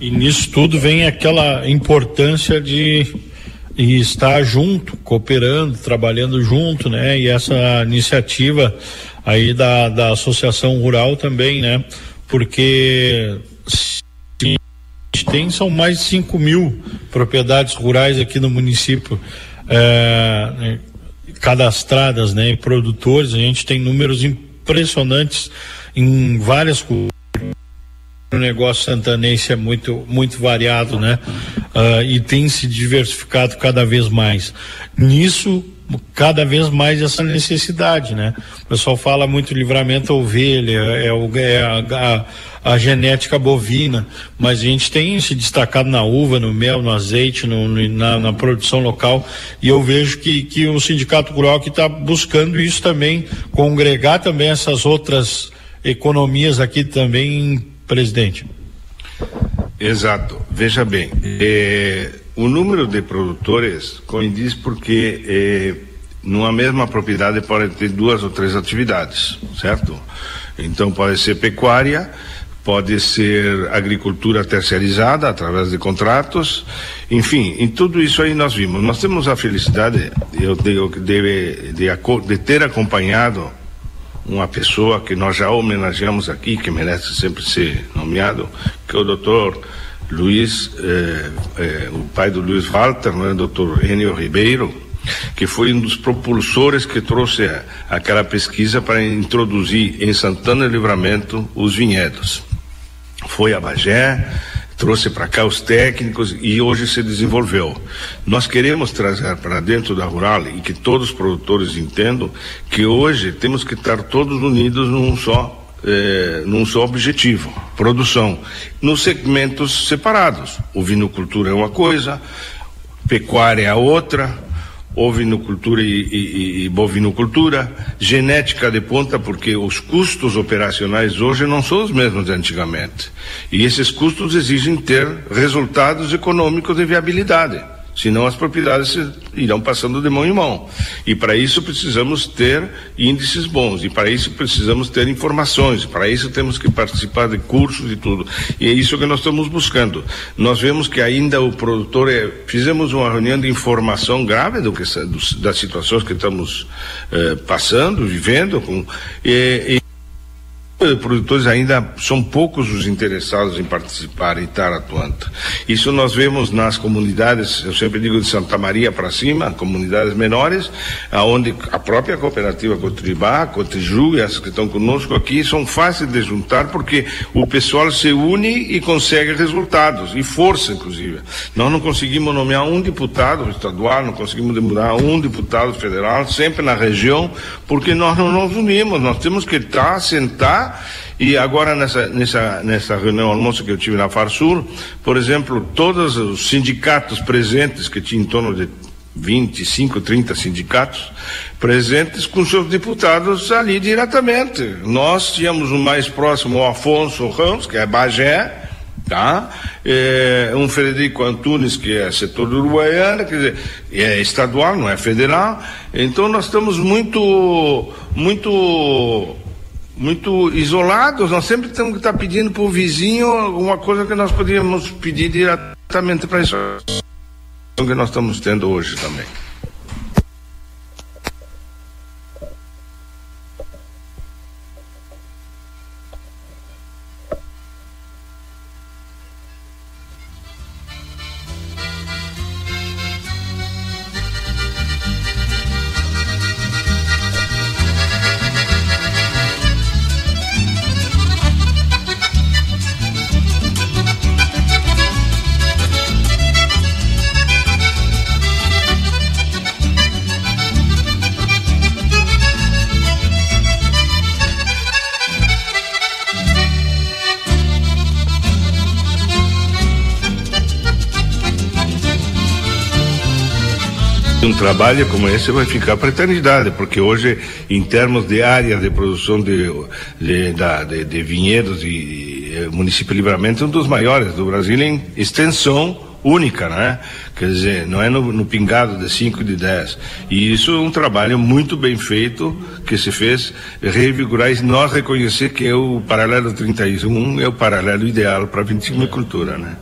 Speaker 1: E nisso tudo vem aquela importância de estar junto, cooperando, trabalhando junto, né? E essa iniciativa aí da, da Associação Rural também, né? Porque tem são mais de 5 mil propriedades rurais aqui no município é, cadastradas, né? Produtores, a gente tem números impressionantes em várias o negócio santanense é muito, muito variado, né? Uh, e tem se diversificado cada vez mais. Nisso, cada vez mais essa necessidade, né? O pessoal fala muito livramento ovelha, é, o, é a, a, a, genética bovina, mas a gente tem se destacado na uva, no mel, no azeite, no, no, na, na, produção local, e eu vejo que, que o Sindicato Rural que está buscando isso também, congregar também essas outras economias aqui também presidente.
Speaker 9: Exato. Veja bem, eh, o número de produtores coincide porque eh, numa mesma propriedade pode ter duas ou três atividades, certo? Então pode ser pecuária, pode ser agricultura terceirizada através de contratos, enfim, em tudo isso aí nós vimos. Nós temos a felicidade eu, de, de, de ter acompanhado uma pessoa que nós já homenageamos aqui, que merece sempre ser nomeado, que é o doutor Luiz, eh, eh, o pai do Luiz Walter, né, doutor Enio Ribeiro, que foi um dos propulsores que trouxe aquela pesquisa para introduzir em Santana Livramento os vinhedos. Foi a Bagé, trouxe para cá os técnicos e hoje se desenvolveu. Nós queremos trazer para dentro da Rural e que todos os produtores entendam que hoje temos que estar todos unidos num só é, num só objetivo, produção, nos segmentos separados. O vinocultura é uma coisa, pecuária é outra, ovinocultura e, e, e, bovinocultura, genética de ponta, porque os custos operacionais hoje não são os mesmos de antigamente. E esses custos exigem ter resultados econômicos de viabilidade senão as propriedades irão passando de mão em mão. E para isso precisamos ter índices bons, e para isso precisamos ter informações, para isso temos que participar de cursos e tudo. E é isso que nós estamos buscando. Nós vemos que ainda o produtor, é, fizemos uma reunião de informação grave do que, das situações que estamos eh, passando, vivendo, com, e, e produtores ainda são poucos os interessados em participar e estar atuando. Isso nós vemos nas comunidades, eu sempre digo de Santa Maria para cima, comunidades menores, aonde a própria cooperativa Cotribá, Cotriju e as que estão conosco aqui são fáceis de juntar porque o pessoal se une e consegue resultados e força inclusive. Nós não conseguimos nomear um deputado estadual, não conseguimos nomear um deputado federal, sempre na região, porque nós não nos unimos, nós temos que estar, sentar e agora nessa, nessa, nessa reunião almoço que eu tive na Farsul, por exemplo, todos os sindicatos presentes, que tinha em torno de 25, 30 sindicatos presentes com seus deputados ali diretamente. Nós tínhamos o mais próximo, o Afonso Ramos, que é Bagé, tá? É, um Frederico Antunes, que é setor do Uruguaiana, quer dizer, é estadual, não é federal. Então nós estamos muito, muito muito isolados, nós sempre temos que estar pedindo para o vizinho alguma coisa que nós podíamos pedir diretamente para isso que nós estamos tendo hoje também. Trabalho como esse vai ficar para a eternidade, porque hoje, em termos de área de produção de, de, de, de vinhedos e, e município de Livramento, é um dos maiores do Brasil em extensão única, né? Quer dizer, não é no, no pingado de 5 e de 10. E isso é um trabalho muito bem feito que se fez revigorar e nós reconhecer que é o paralelo 31 é o paralelo ideal para a viticultura, né?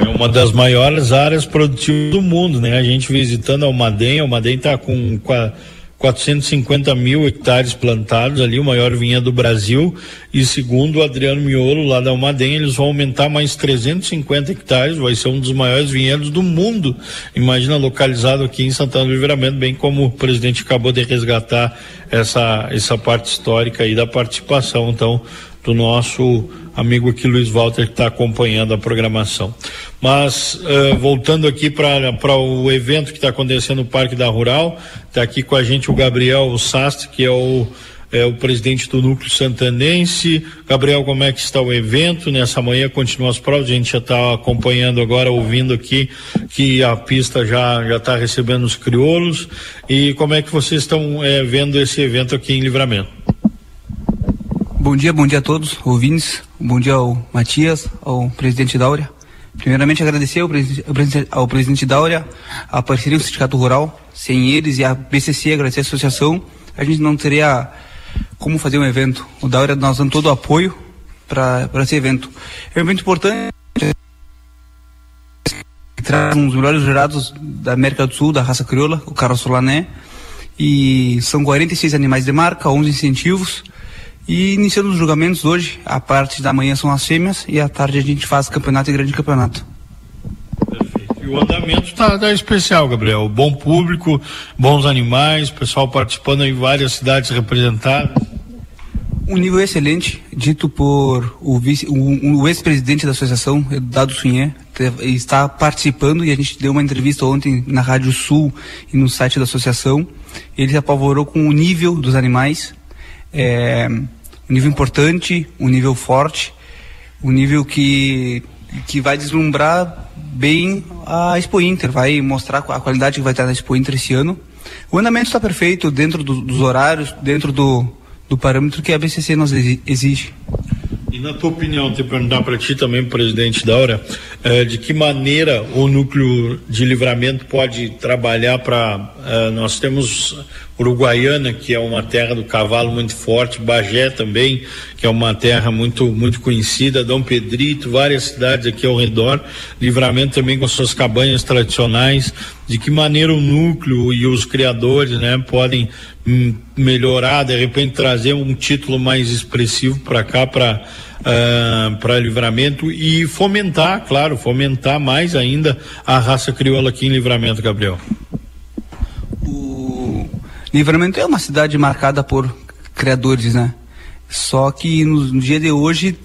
Speaker 1: É uma das maiores áreas produtivas do mundo, né? A gente visitando a Almaden, a Almaden está com, com a 450 mil hectares plantados ali, o maior vinha do Brasil, e segundo o Adriano Miolo, lá da Almaden, eles vão aumentar mais 350 hectares, vai ser um dos maiores vinhedos do mundo. Imagina, localizado aqui em Santana do Livramento, bem como o presidente acabou de resgatar essa, essa parte histórica aí da participação, então, do nosso amigo aqui Luiz Walter que está acompanhando a programação. Mas uh, voltando aqui para o evento que está acontecendo no Parque da Rural, está aqui com a gente o Gabriel Sastre, que é o é o presidente do Núcleo Santanense. Gabriel, como é que está o evento? Nessa manhã continuam as provas, a gente já está acompanhando agora, ouvindo aqui que a pista já já está recebendo os crioulos. E como é que vocês estão é, vendo esse evento aqui em Livramento?
Speaker 11: Bom dia, bom dia a todos, ouvintes. Bom dia ao Matias, ao presidente Dáurea. Primeiramente, agradecer ao, presidente, ao presidente Dáurea a parceria do Sindicato Rural. Sem eles e a BCC, agradecer a associação, a gente não teria como fazer um evento. O Dáurea nós dando todo o apoio para esse evento. É um evento importante que traz um dos melhores jurados da América do Sul, da raça crioula, o Carlos Solané. E são 46 animais de marca, 11 incentivos. E iniciando os julgamentos hoje, a parte da manhã são as fêmeas e à tarde a gente faz campeonato e grande campeonato.
Speaker 1: Perfeito. E o andamento está tá especial, Gabriel. Bom público, bons animais, pessoal participando em várias cidades representadas.
Speaker 11: Um nível excelente, dito por o, o, o ex-presidente da associação, Dado Sunhé, está participando e a gente deu uma entrevista ontem na Rádio Sul e no site da associação. Ele se apavorou com o nível dos animais. É, um nível importante, um nível forte, um nível que, que vai deslumbrar bem a Expo Inter, vai mostrar a qualidade que vai estar na Expo Inter esse ano. O andamento está perfeito dentro do, dos horários, dentro do, do parâmetro que a BCC nos exige.
Speaker 1: E na tua opinião, te perguntar para ti também, presidente Daura, eh, de que maneira o núcleo de livramento pode trabalhar para. Eh, nós temos Uruguaiana, que é uma terra do cavalo muito forte, Bagé também, que é uma terra muito, muito conhecida, Dom Pedrito, várias cidades aqui ao redor, livramento também com suas cabanhas tradicionais. De que maneira o núcleo e os criadores né, podem melhorar, de repente trazer um título mais expressivo para cá, para uh, para livramento e fomentar, claro, fomentar mais ainda a raça crioula aqui em livramento, Gabriel.
Speaker 11: O livramento é uma cidade marcada por criadores, né? Só que no, no dia de hoje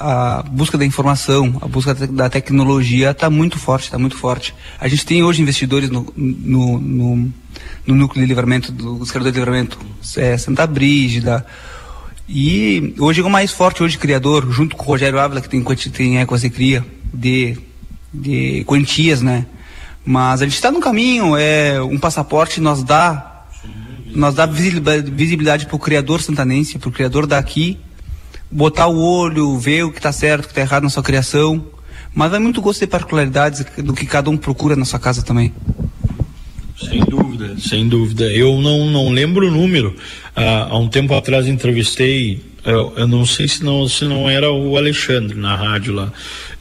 Speaker 11: a busca da informação, a busca da tecnologia está muito forte, está muito forte. A gente tem hoje investidores no, no, no, no núcleo de livramento, dos criadores de livramento, é, Santa Brígida, e hoje é o mais forte, hoje criador, junto com o Rogério Ávila, que tem, tem e Cria, de, de quantias, né? Mas a gente está no caminho, é um passaporte nos dá, nós dá visibilidade para o criador santanense, para o criador daqui, botar o olho, ver o que está certo, o que está errado na sua criação. Mas é muito gosto de particularidades do que cada um procura na sua casa também.
Speaker 1: Sem dúvida, sem dúvida. Eu não, não lembro o número. Ah, há um tempo atrás entrevistei, eu, eu, não sei se não, se não era o Alexandre na rádio lá,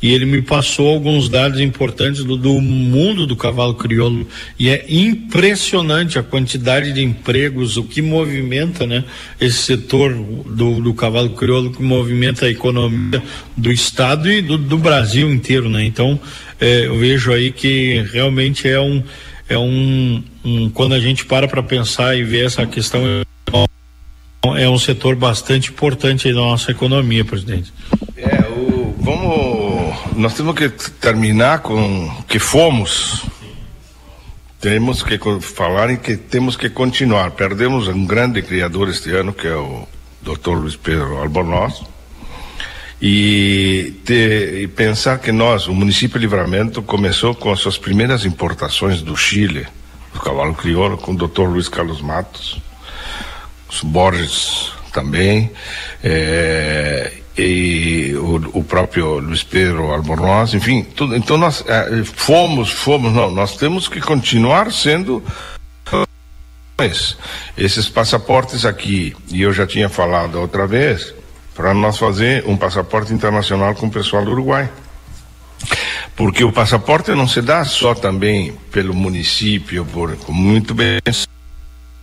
Speaker 1: e ele me passou alguns dados importantes do, do mundo do cavalo crioulo. E é impressionante a quantidade de empregos, o que movimenta né, esse setor do, do cavalo crioulo, que movimenta a economia do Estado e do, do Brasil inteiro. Né? Então, é, eu vejo aí que realmente é um é um, um quando a gente para para pensar e ver essa questão é um setor bastante importante da nossa economia, presidente.
Speaker 9: O, vamos, nós temos que terminar com que fomos. Temos que falar em que temos que continuar. Perdemos um grande criador este ano, que é o Dr. Luiz Pedro Albornoz. E, e pensar que nós, o município de Livramento, começou com as suas primeiras importações do Chile, do cavalo crioulo, com o Dr. Luiz Carlos Matos os Borges também. É, e o, o, próprio Luiz Pedro Albornoz, enfim, tudo. Então nós é, fomos, fomos, não, nós temos que continuar sendo esses passaportes aqui, e eu já tinha falado outra vez, para nós fazer um passaporte internacional com o pessoal do Uruguai. Porque o passaporte não se dá só também pelo município, por, muito bem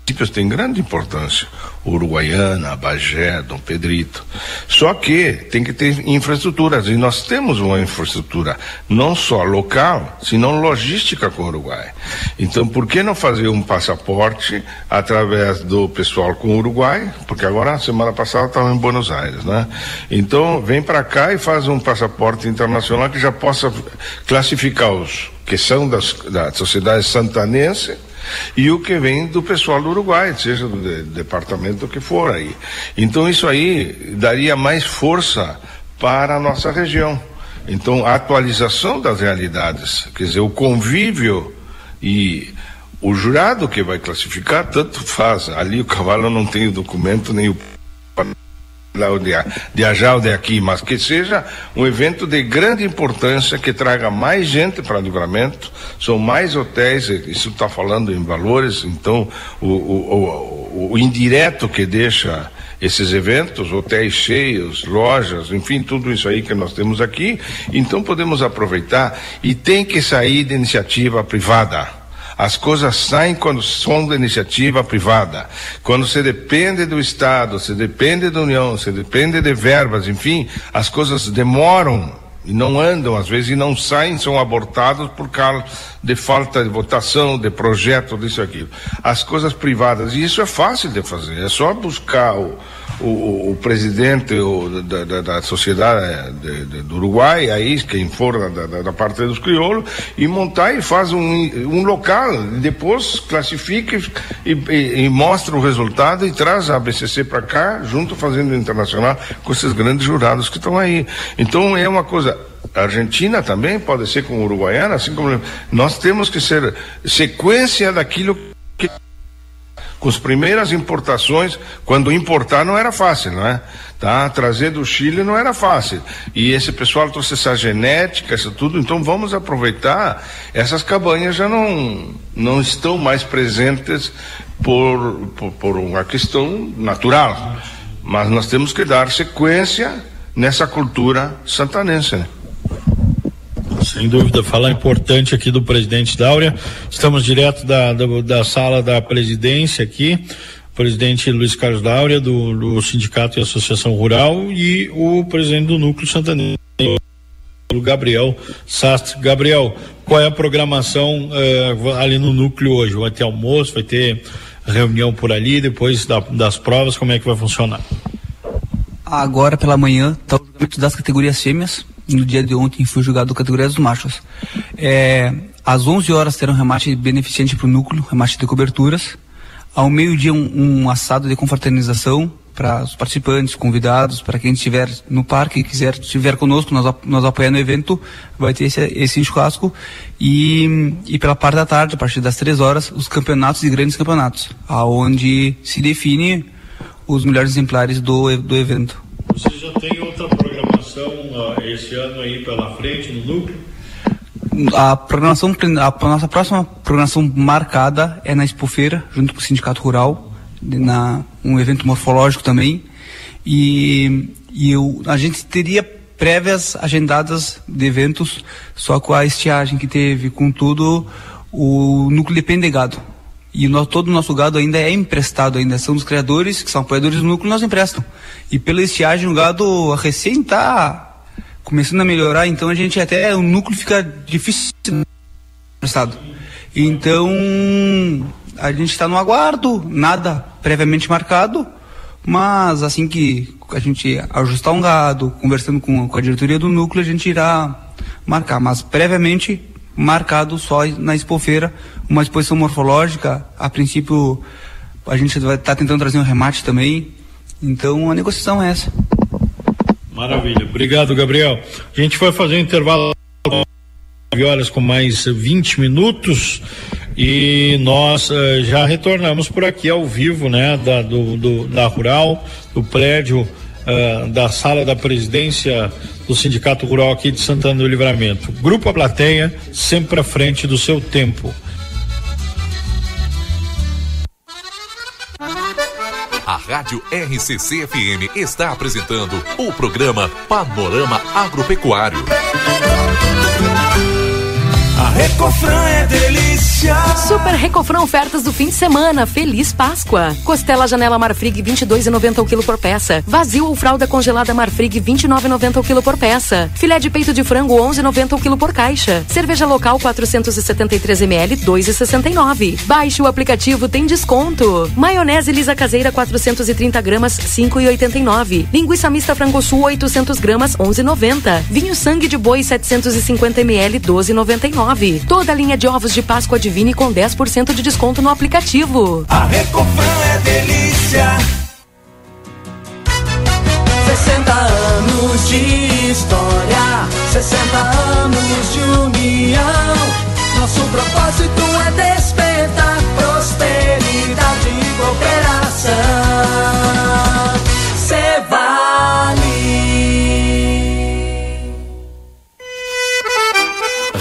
Speaker 9: municípios têm grande importância. Uruguaiana, Bagé, Dom Pedrito. Só que tem que ter infraestruturas, e nós temos uma infraestrutura não só local, senão logística com o Uruguai. Então, por que não fazer um passaporte através do pessoal com o Uruguai? Porque agora, semana passada, estava em Buenos Aires, né? Então, vem para cá e faz um passaporte internacional que já possa classificar os que são das, da sociedade santanense e o que vem do pessoal do Uruguai, seja do de, departamento que for aí. Então isso aí daria mais força para a nossa região. Então a atualização das realidades, quer dizer, o convívio e o jurado que vai classificar, tanto faz. Ali o cavalo não tem o documento nem o de Ajal de aqui, mas que seja um evento de grande importância que traga mais gente para livramento, são mais hotéis, isso está falando em valores, então o, o, o, o indireto que deixa esses eventos, hotéis cheios, lojas, enfim, tudo isso aí que nós temos aqui, então podemos aproveitar e tem que sair de iniciativa privada. As coisas saem quando são da iniciativa privada. Quando se depende do Estado, se depende da União, se depende de verbas, enfim, as coisas demoram e não andam às vezes e não saem, são abortados por causa de falta de votação, de projeto, disso aquilo. As coisas privadas, e isso é fácil de fazer, é só buscar o, o, o presidente o, da, da, da, sociedade de, de, do Uruguai, aí quem for da, da, parte dos crioulos, e montar e faz um, um local, depois classifica e, e, e, mostra o resultado e traz a BCC para cá, junto fazendo internacional com esses grandes jurados que estão aí. Então é uma coisa a Argentina também pode ser com Uruguaiana, assim como nós temos que ser sequência daquilo que com as primeiras importações, quando importar não era fácil, não é? Tá? Trazer do Chile não era fácil. E esse pessoal trouxe essa genética, isso tudo, então vamos aproveitar. Essas cabanhas já não, não estão mais presentes por, por, por uma questão natural. Mas nós temos que dar sequência nessa cultura santanense. Né?
Speaker 1: Sem dúvida, falar importante aqui do presidente Dáurea. Estamos direto da, da, da sala da presidência aqui presidente Luiz Carlos Dáurea, do, do, Sindicato e Associação Rural, e o presidente do Núcleo Santanense, o Gabriel Sastre. Gabriel, qual é a programação uh, ali no núcleo hoje? Vai ter almoço, vai ter reunião por ali, depois da, das provas, como é que vai funcionar?
Speaker 11: Agora pela manhã, está o julgamento das categorias fêmeas, no dia de ontem foi julgado categoria dos machos. É, às 11 horas terá um remate beneficente para o núcleo, remate de coberturas. Ao meio-dia, um, um, assado de confraternização para os participantes, convidados, para quem estiver no parque e quiser estiver conosco, nós, nós apoiando o evento, vai ter esse, esse churrasco. E, e pela parte da tarde, a partir das três horas, os campeonatos e grandes campeonatos, aonde se define os melhores exemplares do, do evento.
Speaker 1: Você já tem outra programação uh, esse ano aí pela frente no núcleo?
Speaker 11: A programação, a nossa próxima programação marcada é na Expofeira, junto com o Sindicato Rural, na um evento morfológico também. E, e eu, a gente teria prévias agendadas de eventos, só com a estiagem que teve, com tudo, o núcleo de gado. E nós, todo o nosso gado ainda é emprestado, ainda são os criadores, que são apoiadores do núcleo, nós emprestam. E pela estiagem o gado recém está começando a melhorar, então a gente até, o núcleo fica difícil emprestado. Então, a gente está no aguardo, nada previamente marcado, mas assim que a gente ajustar um gado, conversando com, com a diretoria do núcleo, a gente irá marcar. Mas previamente marcado só na expofeira, uma exposição morfológica. A princípio, a gente vai estar tá tentando trazer um remate também. Então, a negociação é essa.
Speaker 1: Maravilha. Obrigado, Gabriel. A gente vai fazer um intervalo de horas com mais 20 minutos e nós uh, já retornamos por aqui ao vivo, né, da, do, do, da Rural, do prédio uh, da sala da presidência do Sindicato Rural aqui de Santana do Livramento. Grupo A Plateia, sempre à frente do seu tempo.
Speaker 12: A Rádio RCC FM está apresentando o programa Panorama Agropecuário.
Speaker 5: A Recofran é delícia.
Speaker 13: Super Recofran ofertas do fim de semana. Feliz Páscoa. Costela Janela Marfrig 22,90 o quilo por peça. Vazio ou fralda congelada Marfrig 29,90 o quilo por peça. Filé de peito de frango 11,90 o quilo por caixa. Cerveja local 473 ml 2,69. Baixe o aplicativo tem desconto. Maionese lisa caseira 430 gramas 5,89. Linguiça mista frango sul 800 gramas 11,90. Vinho sangue de boi 750 ml 12,99. Toda a linha de ovos de Páscoa Divine com 10% de desconto no aplicativo.
Speaker 5: A Recofran é delícia. 60 anos de história, 60 anos de união. Nosso propósito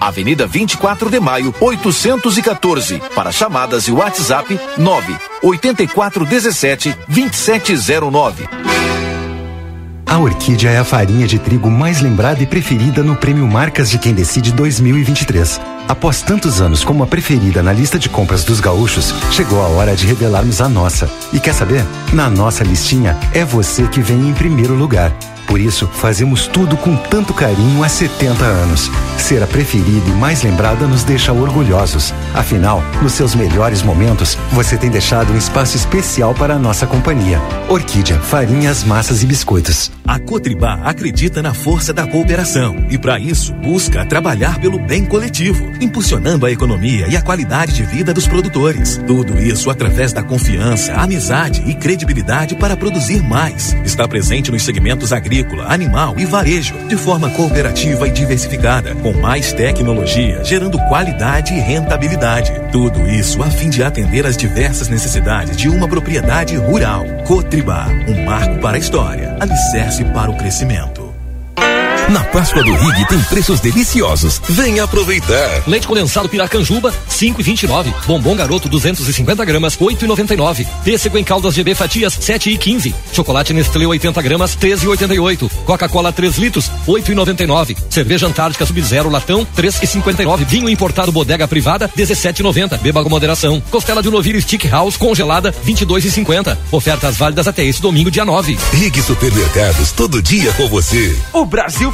Speaker 14: Avenida 24 de Maio, 814. Para chamadas e WhatsApp 9 8417 2709.
Speaker 15: A Orquídea é a farinha de trigo mais lembrada e preferida no Prêmio Marcas de Quem Decide 2023. Após tantos anos como a preferida na lista de compras dos gaúchos, chegou a hora de revelarmos a nossa. E quer saber? Na nossa listinha, é você que vem em primeiro lugar. Por isso, fazemos tudo com tanto carinho há 70 anos. Ser a preferida e mais lembrada nos deixa orgulhosos. Afinal, nos seus melhores momentos, você tem deixado um espaço especial para a nossa companhia. Orquídea, farinhas, massas e biscoitos.
Speaker 16: A Cotribá acredita na força da cooperação e, para isso, busca trabalhar pelo bem coletivo, impulsionando a economia e a qualidade de vida dos produtores. Tudo isso através da confiança, amizade e credibilidade para produzir mais. Está presente nos segmentos agrícolas agrícola, animal e varejo, de forma cooperativa e diversificada, com mais tecnologia, gerando qualidade e rentabilidade. Tudo isso a fim de atender às diversas necessidades de uma propriedade rural. Cotribá, um marco para a história, alicerce para o crescimento.
Speaker 4: Na Páscoa do Rig tem preços deliciosos. Venha aproveitar.
Speaker 17: Leite condensado Piracanjuba, 5,29. Bombom Garoto 250 gramas, 8,99. Pêssego em caldas GB fatias, 7,15. Chocolate Nestlé 80 gramas, 13,88. Coca-Cola 3 litros, 8,99. Cerveja Antártica Sub-Zero latão, 3,59. Vinho importado Bodega Privada, 17,90. Beba com moderação. Costela de novilho Stick House congelada, 22,50. Ofertas válidas até esse domingo, dia 9.
Speaker 4: Rig Supermercados, todo dia com você.
Speaker 18: O Brasil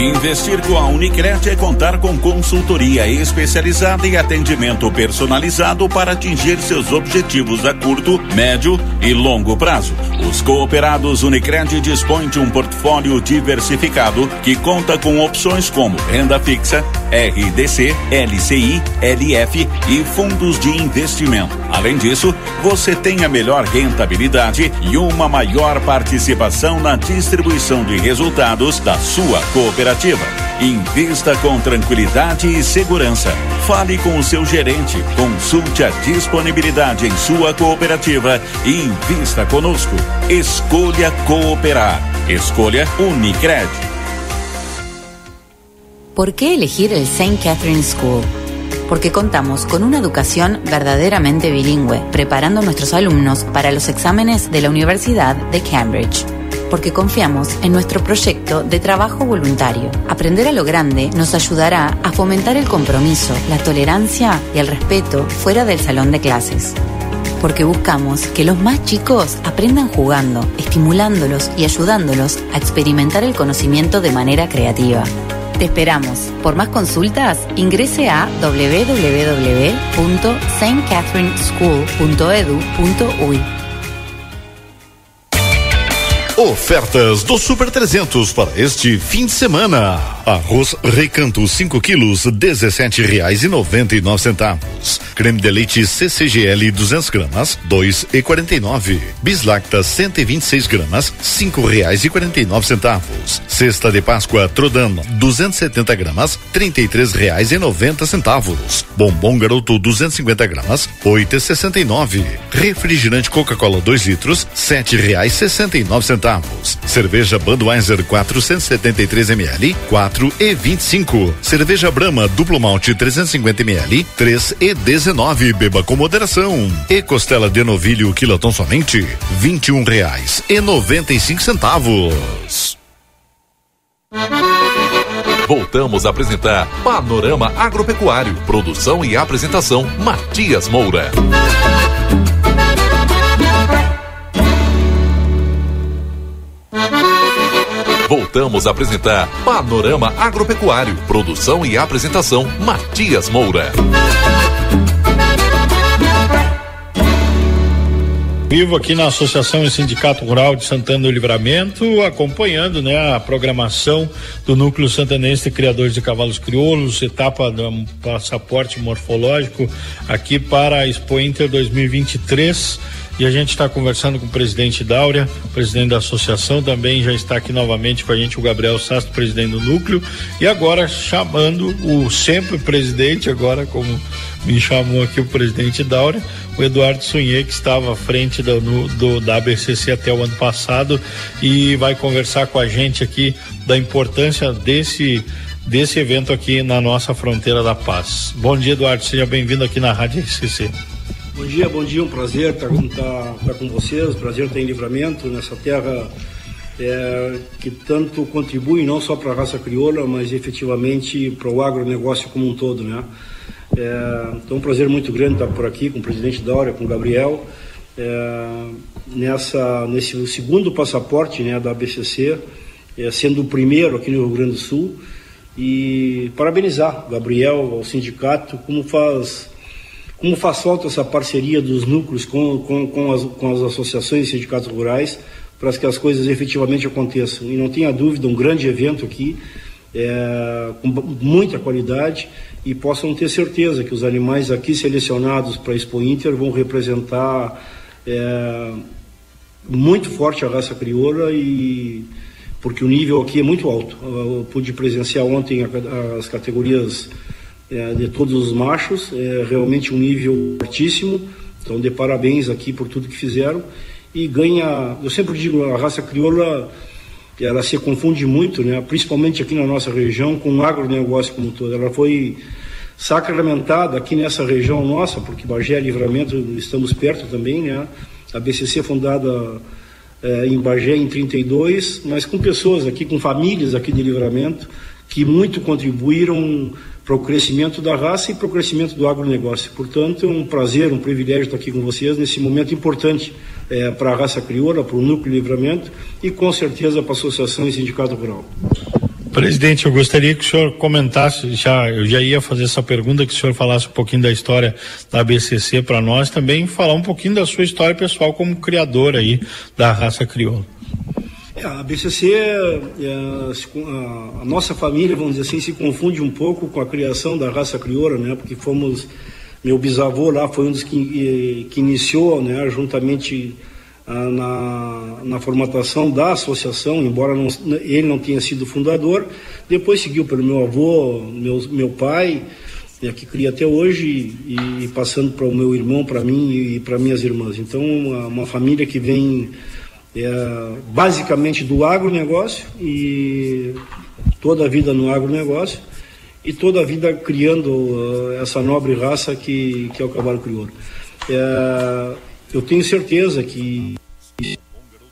Speaker 19: Investir com a Unicred é contar com consultoria especializada e atendimento personalizado para atingir seus objetivos a curto, médio e longo prazo. Os cooperados Unicred dispõem de um portfólio diversificado que conta com opções como renda fixa, RDC, LCI, LF e fundos de investimento. Além disso, você tem a melhor rentabilidade e uma maior participação na distribuição de resultados da sua cooperativa. Invista com tranquilidade e segurança. Fale com o seu gerente, consulte a disponibilidade em sua cooperativa e invista conosco. Escolha cooperar. Escolha Unicred.
Speaker 20: ¿Por qué elegir el St. Catherine School? Porque contamos con una educación verdaderamente bilingüe, preparando a nuestros alumnos para los exámenes de la Universidad de Cambridge. Porque confiamos en nuestro proyecto de trabajo voluntario. Aprender a lo grande nos ayudará a fomentar el compromiso, la tolerancia y el respeto fuera del salón de clases. Porque buscamos que los más chicos aprendan jugando, estimulándolos y ayudándolos a experimentar el conocimiento de manera creativa. Te esperamos. Por más consultas, ingrese a www.stcatherineschool.edu.uy.
Speaker 21: Ofertas do Super 300 para este fim de semana. Arroz Recanto 5 quilos, dezessete reais e noventa e nove centavos. Creme de leite CCGL 200 gramas, dois e quarenta e nove. Bislacta 126 gramas, cinco reais e quarenta e nove centavos. Cesta de Páscoa Trodano 270 gramas, trinta e três reais e noventa centavos. Bombom Garoto 250 gramas, oito e sessenta e nove. Refrigerante Coca-Cola 2 litros, sete reais sessenta e nove centavos. Cerveja Budweiser 473 ml, quatro e vinte e cinco. Cerveja Brahma duplo malte 350 ml, três e dezenove. Beba com moderação. E costela de novilho quilotão somente vinte e um reais e noventa e cinco centavos.
Speaker 12: Voltamos a apresentar Panorama Agropecuário. Produção e apresentação Matias Moura. Voltamos a apresentar Panorama Agropecuário. Produção e apresentação Matias Moura.
Speaker 1: Vivo aqui na Associação e Sindicato Rural de Santana do Livramento, acompanhando né, a programação do Núcleo Santanense de Criadores de Cavalos Crioulos, etapa do passaporte morfológico aqui para a Expo Inter 2023. E a gente está conversando com o presidente Dáurea, presidente da associação, também já está aqui novamente com a gente o Gabriel Sastro, presidente do núcleo, e agora chamando o sempre presidente, agora como me chamou aqui o presidente Dáurea, o Eduardo Sunhê, que estava à frente do, do, da ABCC até o ano passado e vai conversar com a gente aqui da importância desse desse evento aqui na nossa fronteira da paz. Bom dia, Eduardo, seja bem-vindo aqui na Rádio RCC.
Speaker 22: Bom dia, bom dia, um prazer estar, estar, estar com vocês, prazer estar em livramento nessa terra é, que tanto contribui não só para a raça crioula, mas efetivamente para o agronegócio como um todo, né? É, então, um prazer muito grande estar por aqui com o presidente Daura, com o Gabriel, é, nessa, nesse segundo passaporte né, da ABCC, é, sendo o primeiro aqui no Rio Grande do Sul, e parabenizar Gabriel, ao sindicato, como faz como faz falta essa parceria dos núcleos com, com, com, as, com as associações e sindicatos rurais para que as coisas efetivamente aconteçam. E não tenha dúvida, um grande evento aqui, é, com muita qualidade, e possam ter certeza que os animais aqui selecionados para a Expo Inter vão representar é, muito forte a raça crioula e porque o nível aqui é muito alto. Eu pude presenciar ontem as categorias é, de todos os machos, é realmente um nível altíssimo. Então, de parabéns aqui por tudo que fizeram. E ganha, eu sempre digo, a raça crioula, ela se confunde muito, né? principalmente aqui na nossa região, com o agronegócio como todo. Ela foi sacramentada aqui nessa região nossa, porque Bagé e Livramento estamos perto também, né? A BCC fundada é, em Bagé em 32, mas com pessoas aqui, com famílias aqui de Livramento, que muito contribuíram para o crescimento da raça e para o crescimento do agronegócio. Portanto, é um prazer, um privilégio estar aqui com vocês nesse momento importante é, para a raça crioula, para o núcleo livramento e com certeza para a Associação e Sindicato Rural.
Speaker 1: Presidente, eu gostaria que o senhor comentasse, já, eu já ia fazer essa pergunta, que o senhor falasse um pouquinho da história da BCC para nós, também falar um pouquinho da sua história pessoal como criador aí da raça crioula.
Speaker 22: É, a BCC, é, a, a, nossa família, vamos dizer assim, se confunde um pouco com a criação da raça crioula, né? Porque fomos, meu bisavô lá foi um dos que, que iniciou, né? Juntamente ah, na, na formatação da associação, embora não, ele não tenha sido fundador. Depois seguiu pelo meu avô, meu, meu pai, que cria até hoje, e, e passando para o meu irmão, para mim e para minhas irmãs. Então, uma, uma família que vem é, basicamente do agronegócio e toda a vida no agronegócio e toda a vida criando uh, essa nobre raça que, que é o cavalo crioulo. É, eu tenho certeza que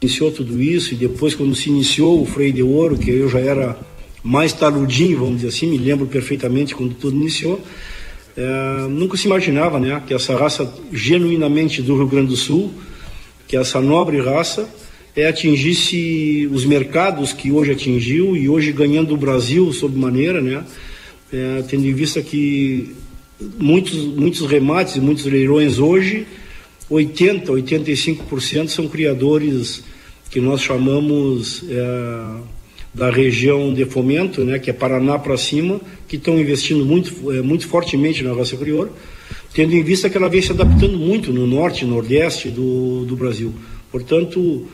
Speaker 22: iniciou tudo isso, e depois quando se iniciou o freio de ouro, que eu já era mais taludinho, vamos dizer assim, me lembro perfeitamente quando tudo iniciou, é, nunca se imaginava né, que essa raça genuinamente do Rio Grande do Sul, que essa nobre raça, é, atingisse os mercados que hoje atingiu e hoje ganhando o Brasil sob maneira, né, é, tendo em vista que muitos, muitos remates, muitos leilões hoje, 80, 85% são criadores que nós chamamos é, da região de fomento, né, que é Paraná para cima, que estão investindo muito, é, muito fortemente na raça crioula, tendo em vista que ela vem se adaptando muito no norte nordeste do, do Brasil. Portanto,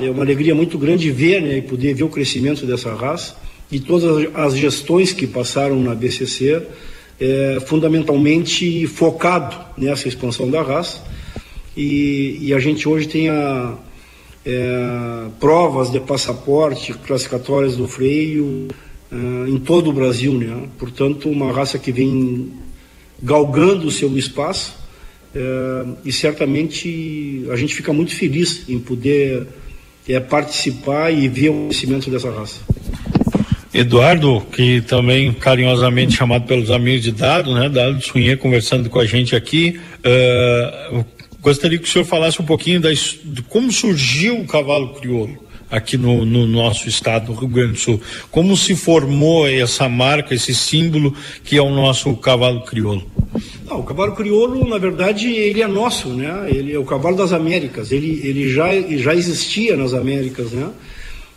Speaker 22: é uma alegria muito grande ver né, e poder ver o crescimento dessa raça e todas as gestões que passaram na BCC, é, fundamentalmente focado nessa expansão da raça. E, e a gente hoje tem a, é, provas de passaporte classificatórias do freio é, em todo o Brasil, né? Portanto, uma raça que vem galgando o seu espaço é, e certamente a gente fica muito feliz em poder é, participar e ver o crescimento dessa raça.
Speaker 1: Eduardo, que também carinhosamente chamado pelos amigos de Dado, né? Dado Sunhê conversando com a gente aqui. Uh, gostaria que o senhor falasse um pouquinho da, de como surgiu o cavalo crioulo aqui no, no, nosso estado, no Rio Grande do Sul. Como se formou essa marca, esse símbolo que é o nosso cavalo crioulo?
Speaker 22: Não, o cavalo crioulo, na verdade, ele é nosso, né? Ele é o cavalo das Américas. Ele, ele já, já existia nas Américas, né?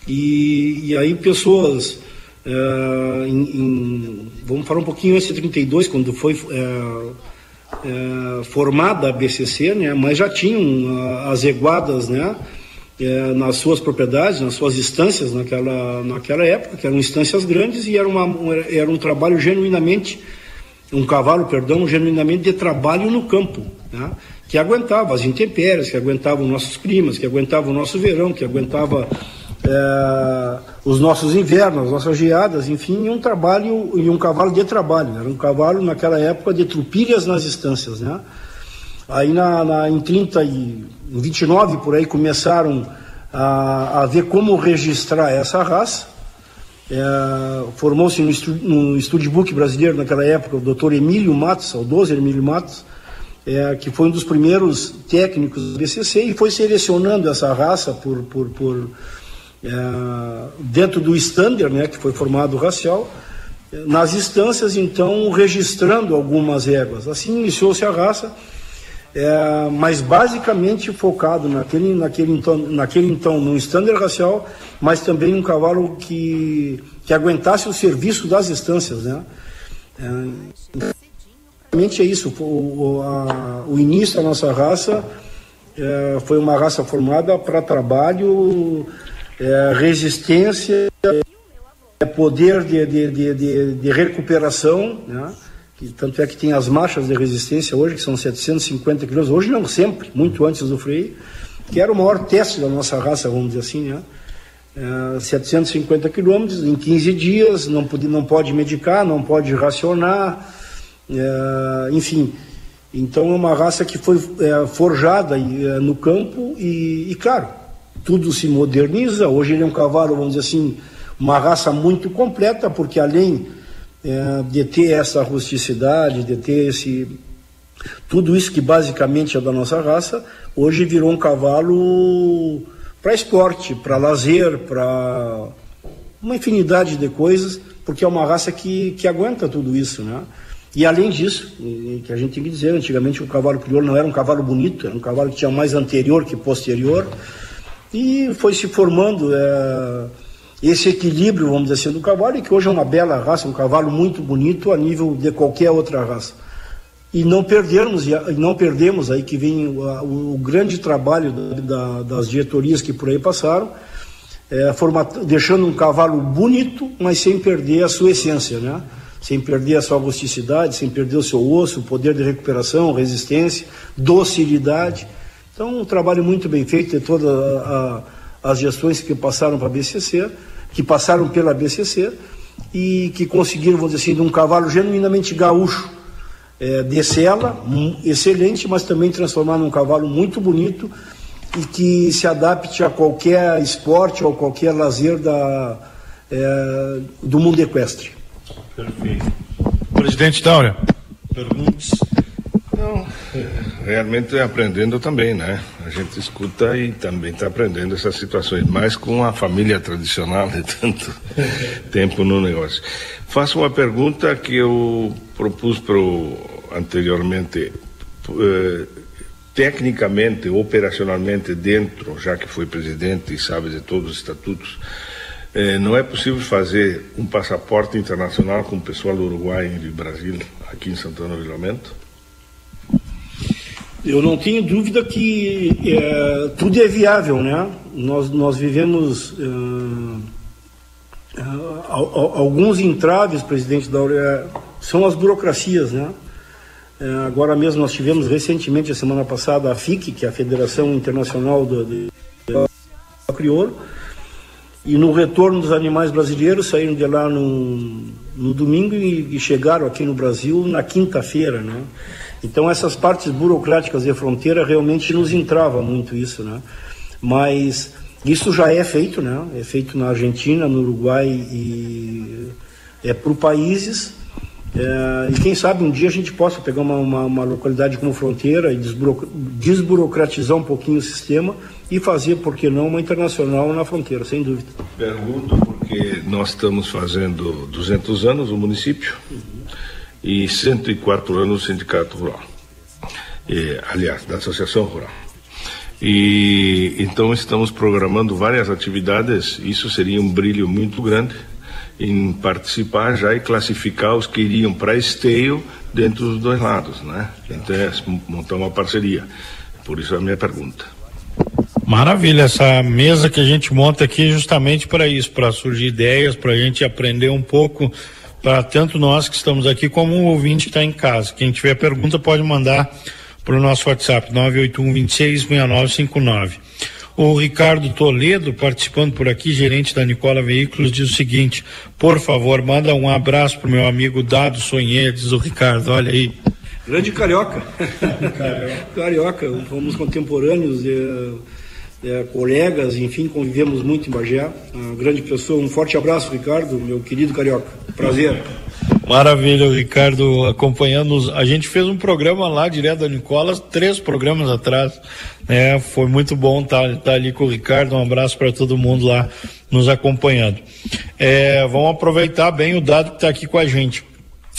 Speaker 22: E, e aí pessoas é, em, em, vamos falar um pouquinho de 32, quando foi é, é, formada a BCC, né, mas já tinham as eguadas né, é, nas suas propriedades, nas suas instâncias naquela, naquela época, que eram instâncias grandes e era, uma, era um trabalho genuinamente, um cavalo, perdão, genuinamente de trabalho no campo, né, que aguentava as intempéries, que aguentava os nossos climas, que aguentava o nosso verão, que aguentava é, os nossos invernos, as nossas geadas, enfim, um trabalho e um cavalo de trabalho. Era um cavalo naquela época de trupilhas nas estâncias, né? Aí na, na, em 30 e 29 por aí começaram a, a ver como registrar essa raça. É, Formou-se no, estu, no Studbook brasileiro naquela época o doutor Emílio Matos, saudoso Emílio Matos, é, que foi um dos primeiros técnicos do BCC e foi selecionando essa raça por, por, por é, dentro do standard, né, que foi formado racial, nas instâncias, então, registrando algumas éguas. Assim iniciou-se a raça, é, mas basicamente focado naquele, naquele, então, naquele então no standard racial, mas também um cavalo que, que aguentasse o serviço das instâncias. Né? É, é isso, o, a, o início da nossa raça é, foi uma raça formada para trabalho é, resistência, é poder de, de, de, de, recuperação, né? Que, tanto é que tem as marchas de resistência hoje, que são 750 quilômetros, hoje não sempre, muito antes do freio, que era o maior teste da nossa raça, vamos dizer assim, né? É, 750 quilômetros em 15 dias, não pode, não pode medicar, não pode racionar, é, enfim. Então é uma raça que foi é, forjada no campo e, e, claro, tudo se moderniza. Hoje ele é um cavalo, vamos dizer assim, uma raça muito completa, porque além é, de ter essa rusticidade, de ter esse tudo isso que basicamente é da nossa raça, hoje virou um cavalo para esporte, para lazer, para uma infinidade de coisas, porque é uma raça que, que aguenta tudo isso, né? E além disso, que a gente tem que dizer, antigamente o cavalo crioulo não era um cavalo bonito, era um cavalo que tinha mais anterior que posterior, e foi se formando é, esse equilíbrio, vamos dizer assim, do cavalo, que hoje é uma bela raça, um cavalo muito bonito a nível de qualquer outra raça. E não perdermos, e não perdemos aí que vem o, o grande trabalho da, das diretorias que por aí passaram, é, format, deixando um cavalo bonito, mas sem perder a sua essência, né? sem perder a sua rusticidade, sem perder o seu osso, o poder de recuperação, resistência, docilidade. Então, um trabalho muito bem feito de todas as gestões que passaram para a BCC, que passaram pela BCC e que conseguiram, vamos dizer assim, de um cavalo genuinamente gaúcho, é, de sela, excelente, mas também transformar num cavalo muito bonito e que se adapte a qualquer esporte ou qualquer lazer da, é, do mundo equestre.
Speaker 1: Perfeito. Presidente Taura, perguntas?
Speaker 9: Não, realmente aprendendo também, né? A gente escuta e também está aprendendo essas situações, mais com a família tradicional de tanto tempo no negócio. Faço uma pergunta que eu propus pro, anteriormente. Eh, tecnicamente, operacionalmente, dentro, já que foi presidente e sabe de todos os estatutos, eh, não é possível fazer um passaporte internacional com o pessoal do Uruguai e do Brasil aqui em Santana do Livramento?
Speaker 22: Eu não tenho dúvida que é, tudo é viável, né? Nós, nós vivemos uh, uh, alguns entraves, presidente da são as burocracias, né? Uh, agora mesmo nós tivemos recentemente, a semana passada, a FIC, que é a Federação Internacional do, de, de Crioulo, e no retorno dos animais brasileiros saíram de lá no, no domingo e, chegaram aqui no Brasil na quinta-feira, né? Então essas partes burocráticas de fronteira realmente nos entrava muito isso, né? Mas isso já é feito, né? É feito na Argentina, no Uruguai e é por países. É, e quem sabe um dia a gente possa pegar uma, uma, uma localidade como fronteira e desburo, desburocratizar um pouquinho o sistema e fazer, por que não, uma internacional na fronteira, sem dúvida.
Speaker 9: Pergunto porque nós estamos fazendo 200 anos o município. E 104 anos do Sindicato Rural. E, aliás, da Associação Rural. E então estamos programando várias atividades. Isso seria um brilho muito grande em participar já e classificar os que iriam para esteio dentro dos dois lados, né? Então é montar uma parceria. Por isso a minha pergunta.
Speaker 1: Maravilha, essa mesa que a gente monta aqui justamente para isso, para surgir ideias, para a gente aprender um pouco para tanto nós que estamos aqui como o ouvinte que está em casa. Quem tiver pergunta pode mandar para o nosso WhatsApp 981266959. O Ricardo Toledo, participando por aqui, gerente da Nicola Veículos, diz o seguinte: por favor, manda um abraço para o meu amigo Dado Sonhê, diz o Ricardo, olha aí.
Speaker 22: Grande carioca. carioca, fomos contemporâneos. É é, colegas, enfim, convivemos muito em Bagé. Uma grande pessoa. Um forte abraço, Ricardo, meu querido carioca. Prazer.
Speaker 1: Maravilha, Ricardo, acompanhando. A gente fez um programa lá direto da Nicolas, três programas atrás. É, foi muito bom estar, tá, tá ali com o Ricardo. Um abraço para todo mundo lá nos acompanhando. É, vamos aproveitar bem o dado que está aqui com a gente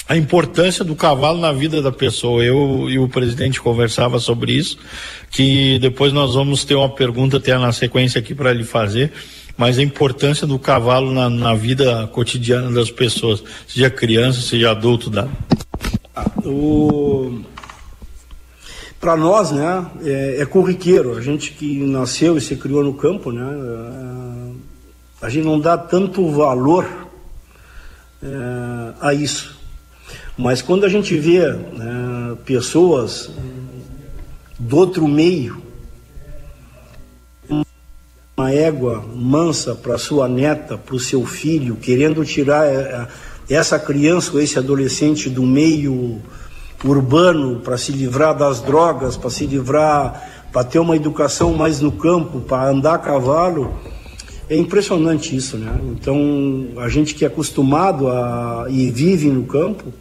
Speaker 1: a importância do cavalo na vida da pessoa. Eu e o presidente conversava sobre isso, que depois nós vamos ter uma pergunta até na sequência aqui para lhe fazer, mas a importância do cavalo na, na vida cotidiana das pessoas, seja criança, seja adulto, dá.
Speaker 22: Ah, o... Para nós, né, é, é, corriqueiro. A gente que nasceu e se criou no campo, né, é, a gente não dá tanto valor é, a isso mas quando a gente vê né, pessoas do outro meio, uma égua mansa para sua neta, para o seu filho, querendo tirar é, é, essa criança ou esse adolescente do meio urbano para se livrar das drogas, para se livrar, para ter uma educação mais no campo, para andar a cavalo. É impressionante isso, né? Então, a gente que é acostumado a e vive no campo,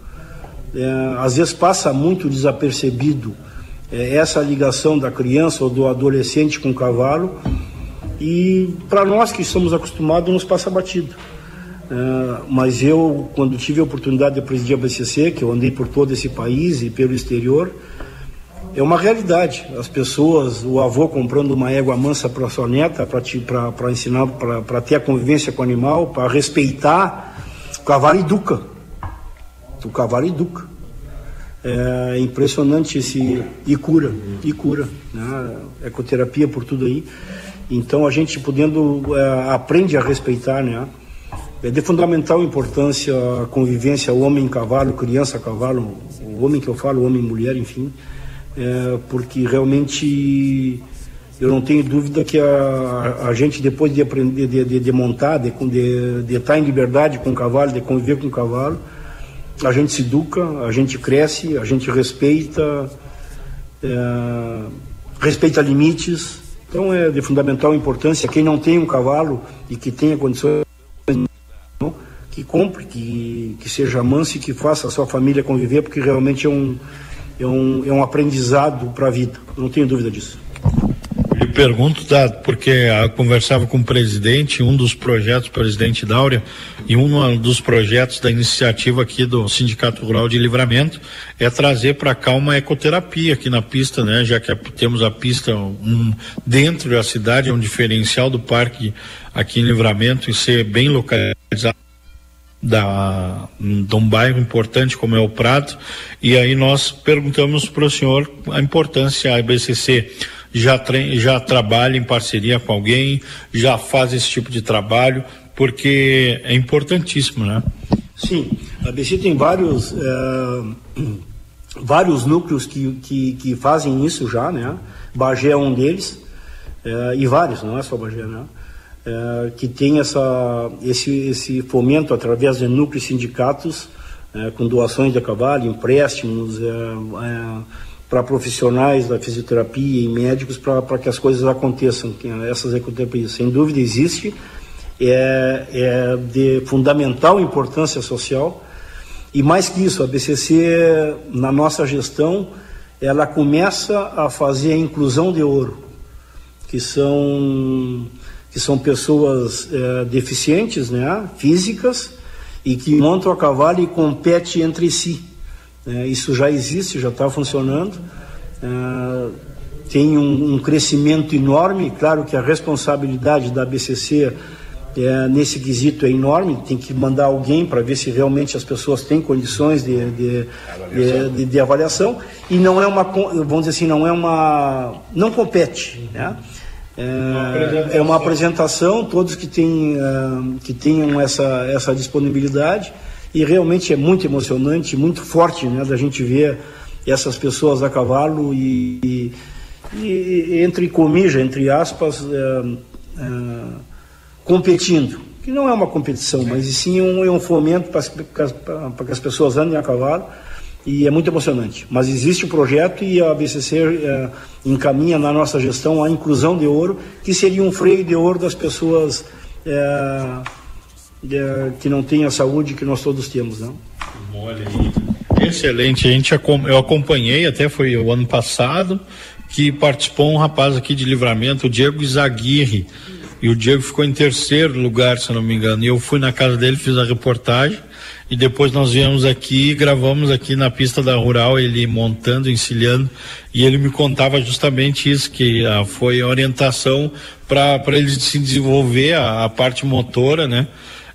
Speaker 22: é, às vezes passa muito desapercebido é, essa ligação da criança ou do adolescente com o cavalo e para nós que estamos acostumados nos passa batido. É, mas eu, quando tive a oportunidade de presidir a BCC, que eu andei por todo esse país e pelo exterior, é uma realidade. As pessoas, o avô comprando uma égua mansa para sua neta, para ensinar, para ter a convivência com o animal, para respeitar, o cavalo educa o cavalo educa. É impressionante esse. E cura, e cura. Né? Ecoterapia por tudo aí. Então a gente podendo. É, aprende a respeitar, né? É de fundamental importância a convivência homem-cavalo, criança-cavalo, o homem que eu falo, homem-mulher, enfim, é, porque realmente eu não tenho dúvida que a, a gente, depois de aprender, de, de, de montar, de, de, de estar em liberdade com o cavalo, de conviver com o cavalo, a gente se educa, a gente cresce, a gente respeita, é, respeita limites, Então é de fundamental importância quem não tem um cavalo e que tenha condições que compre, que, que seja manso e que faça a sua família conviver, porque realmente é um, é um, é um aprendizado para a vida, não tenho dúvida disso.
Speaker 1: Pergunto, Dado, porque eu conversava com o presidente, um dos projetos, presidente Dáurea, e um dos projetos da iniciativa aqui do Sindicato Rural de Livramento é trazer para cá uma ecoterapia aqui na pista, né? Já que temos a pista um, dentro da cidade, é um diferencial do parque aqui em Livramento e ser bem localizado. Da, de um bairro importante como é o Prato, e aí nós perguntamos para o senhor a importância, a BCC já, já trabalha em parceria com alguém, já faz esse tipo de trabalho, porque é importantíssimo, né?
Speaker 22: Sim, a BC tem vários, é, vários núcleos que, que, que, fazem isso já, né? Bagé é um deles, é, e vários, não é só Bagé, né? é, que tem essa, esse, esse fomento através de núcleos sindicatos, com doações de cavalo, empréstimos para profissionais da fisioterapia e médicos para que as coisas aconteçam, que essas ecoterapias. Sem dúvida existe, é, é de fundamental importância social e mais que isso, a BCC, na nossa gestão, ela começa a fazer a inclusão de ouro, que são que são pessoas é, deficientes, né, físicas, e que montam a cavalo e competem entre si. É, isso já existe, já está funcionando. É, tem um, um, crescimento enorme, claro que a responsabilidade da BCC é, nesse quesito é enorme, tem que mandar alguém para ver se realmente as pessoas têm condições de, de, avaliação. De, de, avaliação, e não é uma, vamos dizer assim, não é uma, não compete, né? É, é uma apresentação, todos que, têm, uh, que tenham essa, essa disponibilidade e realmente é muito emocionante, muito forte né, da gente ver essas pessoas a cavalo e, e, e entre comillas, entre aspas, uh, uh, competindo. Que não é uma competição, mas sim um, é um fomento para que as pessoas andem a cavalo e é muito emocionante. Mas existe o um projeto e a BCC é, encaminha na nossa gestão a inclusão de ouro, que seria um freio de ouro das pessoas é, é, que não têm a saúde que nós todos temos. Não?
Speaker 1: Olha aí. Excelente, a gente, eu acompanhei, até foi o ano passado, que participou um rapaz aqui de livramento, o Diego Izaguirre, e o Diego ficou em terceiro lugar, se não me engano, e eu fui na casa dele, fiz a reportagem, e depois nós viemos aqui, gravamos aqui na pista da Rural, ele montando, encilhando, e ele me contava justamente isso, que ah, foi a orientação para ele se desenvolver a, a parte motora, né?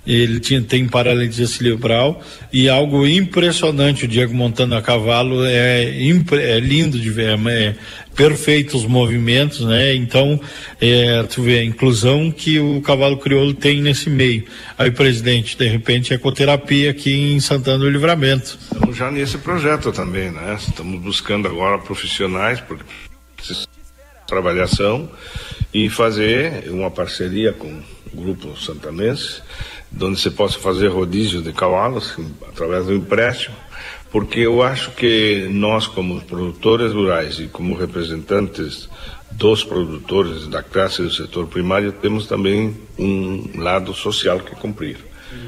Speaker 1: Ele tinha, tem paralisia cerebral e algo impressionante o Diego montando a cavalo é, é lindo de ver, é perfeito os movimentos, né? Então, é, tu vê a inclusão que o cavalo crioulo tem nesse meio. Aí, presidente, de repente, ecoterapia aqui em Santana do Livramento.
Speaker 9: Estamos já nesse projeto também, né? Estamos buscando agora profissionais, porque trabalhação e fazer uma parceria com o grupo santanense onde você possa fazer rodízio de cavalos através do empréstimo, porque eu acho que nós, como produtores rurais e como representantes dos produtores da classe do setor primário, temos também um lado social que cumprir.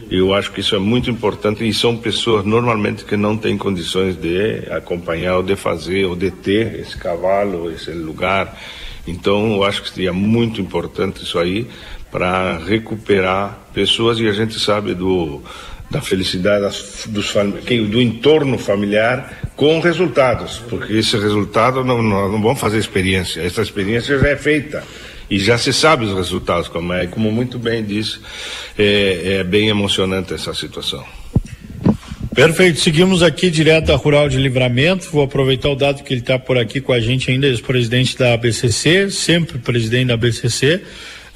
Speaker 9: Eu acho que isso é muito importante e são pessoas normalmente que não têm condições de acompanhar ou de fazer ou de ter esse cavalo, esse lugar. Então, eu acho que seria muito importante isso aí para recuperar pessoas e a gente sabe do da felicidade das, dos, do entorno familiar com resultados, porque esse resultado não, nós não vamos fazer experiência, essa experiência já é feita e já se sabe os resultados como é, como muito bem disse, é, é bem emocionante essa situação.
Speaker 1: Perfeito, seguimos aqui direto da Rural de Livramento. Vou aproveitar o dado que ele está por aqui com a gente ainda, ex-presidente da ABCC, sempre presidente da ABCC.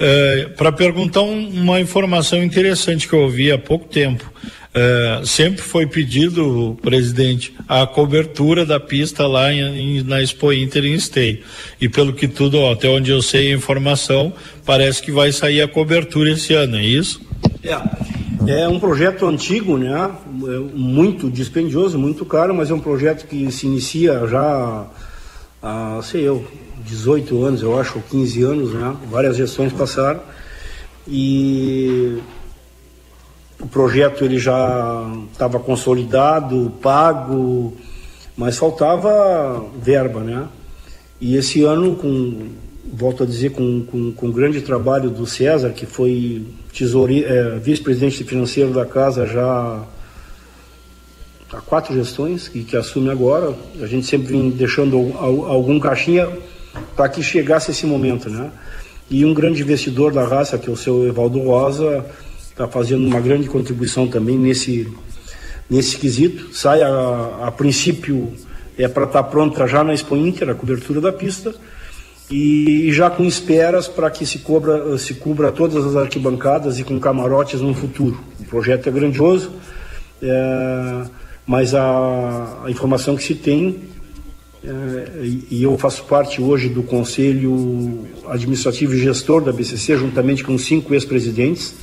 Speaker 1: É, para perguntar um, uma informação interessante que eu ouvi há pouco tempo. É, sempre foi pedido, presidente, a cobertura da pista lá em, em, na Expo Inter em Stay. E pelo que tudo, ó, até onde eu sei a informação, parece que vai sair a cobertura esse ano, é isso?
Speaker 22: É, é um projeto antigo, né? É muito dispendioso, muito caro, mas é um projeto que se inicia já há, sei eu, 18 anos, eu acho, ou 15 anos, né? Várias gestões passaram e o projeto ele já estava consolidado, pago, mas faltava verba, né? E esse ano, com, volto a dizer, com, com, com o grande trabalho do César, que foi tesoure, é, vice-presidente financeiro da casa já há quatro gestões, que, que assume agora, a gente sempre vem deixando algum caixinha para que chegasse esse momento, né? E um grande investidor da raça, que é o seu Evaldo Rosa, está fazendo uma grande contribuição também nesse, nesse quesito. Sai a, a princípio é para estar tá pronta já na Expo Inter, a cobertura da pista, e, e já com esperas para que se cubra, se cubra todas as arquibancadas e com camarotes no futuro. O projeto é grandioso, é, mas a, a, informação que se tem, e eu faço parte hoje do Conselho Administrativo e Gestor da BCC, juntamente com cinco ex-presidentes,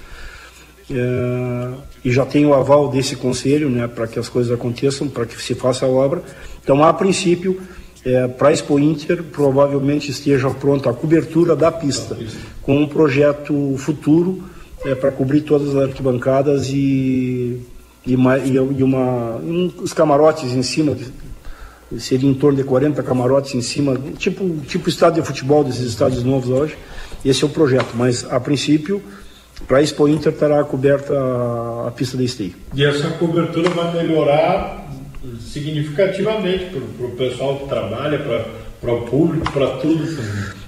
Speaker 22: é, e já tenho o aval desse conselho né, para que as coisas aconteçam, para que se faça a obra. Então, a princípio, é, para a Expo Inter, provavelmente esteja pronta a cobertura da pista, com um projeto futuro é, para cobrir todas as arquibancadas e, e, uma, e uma, um, os camarotes em cima, seria em torno de 40 camarotes em cima, tipo, tipo estádio de futebol desses estádios novos hoje. Esse é o projeto, mas a princípio para a Expo Inter estará coberta a, a pista de esteio.
Speaker 1: E essa cobertura vai melhorar significativamente para o pessoal que trabalha, para o público, para tudo.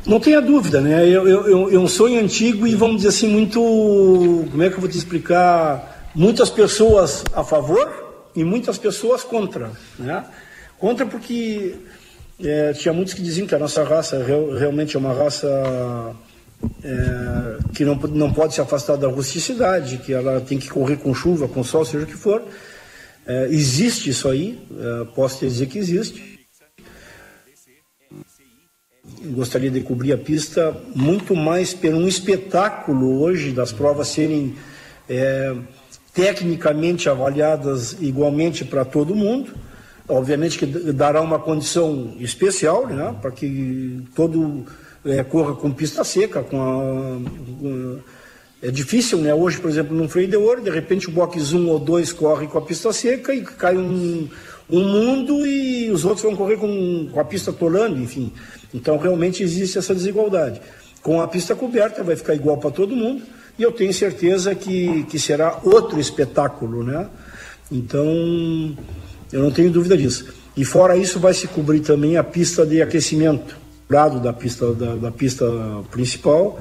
Speaker 22: Não tenha dúvida, né? Eu, eu, eu, um sonho antigo e vamos dizer assim, muito. Como é que eu vou te explicar? Muitas pessoas a favor e muitas pessoas contra. Né? Contra porque é, tinha muitos que diziam que a nossa raça real, realmente é uma raça é, que não, não pode se afastar da rusticidade, que ela tem que correr com chuva, com sol, seja o que for. É, existe isso aí, é, posso te dizer que existe. Gostaria de cobrir a pista muito mais por um espetáculo hoje das provas serem é, tecnicamente avaliadas igualmente para todo mundo. Obviamente que dará uma condição especial, né, para que todo é, corra com pista seca, com a, com é difícil, né? Hoje, por exemplo, num freio de ouro, de repente o box 1 ou 2 corre com a pista seca e cai um, um mundo e os outros vão correr com, com a pista tolando, enfim. Então, realmente existe essa desigualdade. Com a pista coberta, vai ficar igual para todo mundo e eu tenho certeza que, que será outro espetáculo, né? Então, eu não tenho dúvida disso. E fora isso, vai se cobrir também a pista de aquecimento lado da pista, da, da pista principal,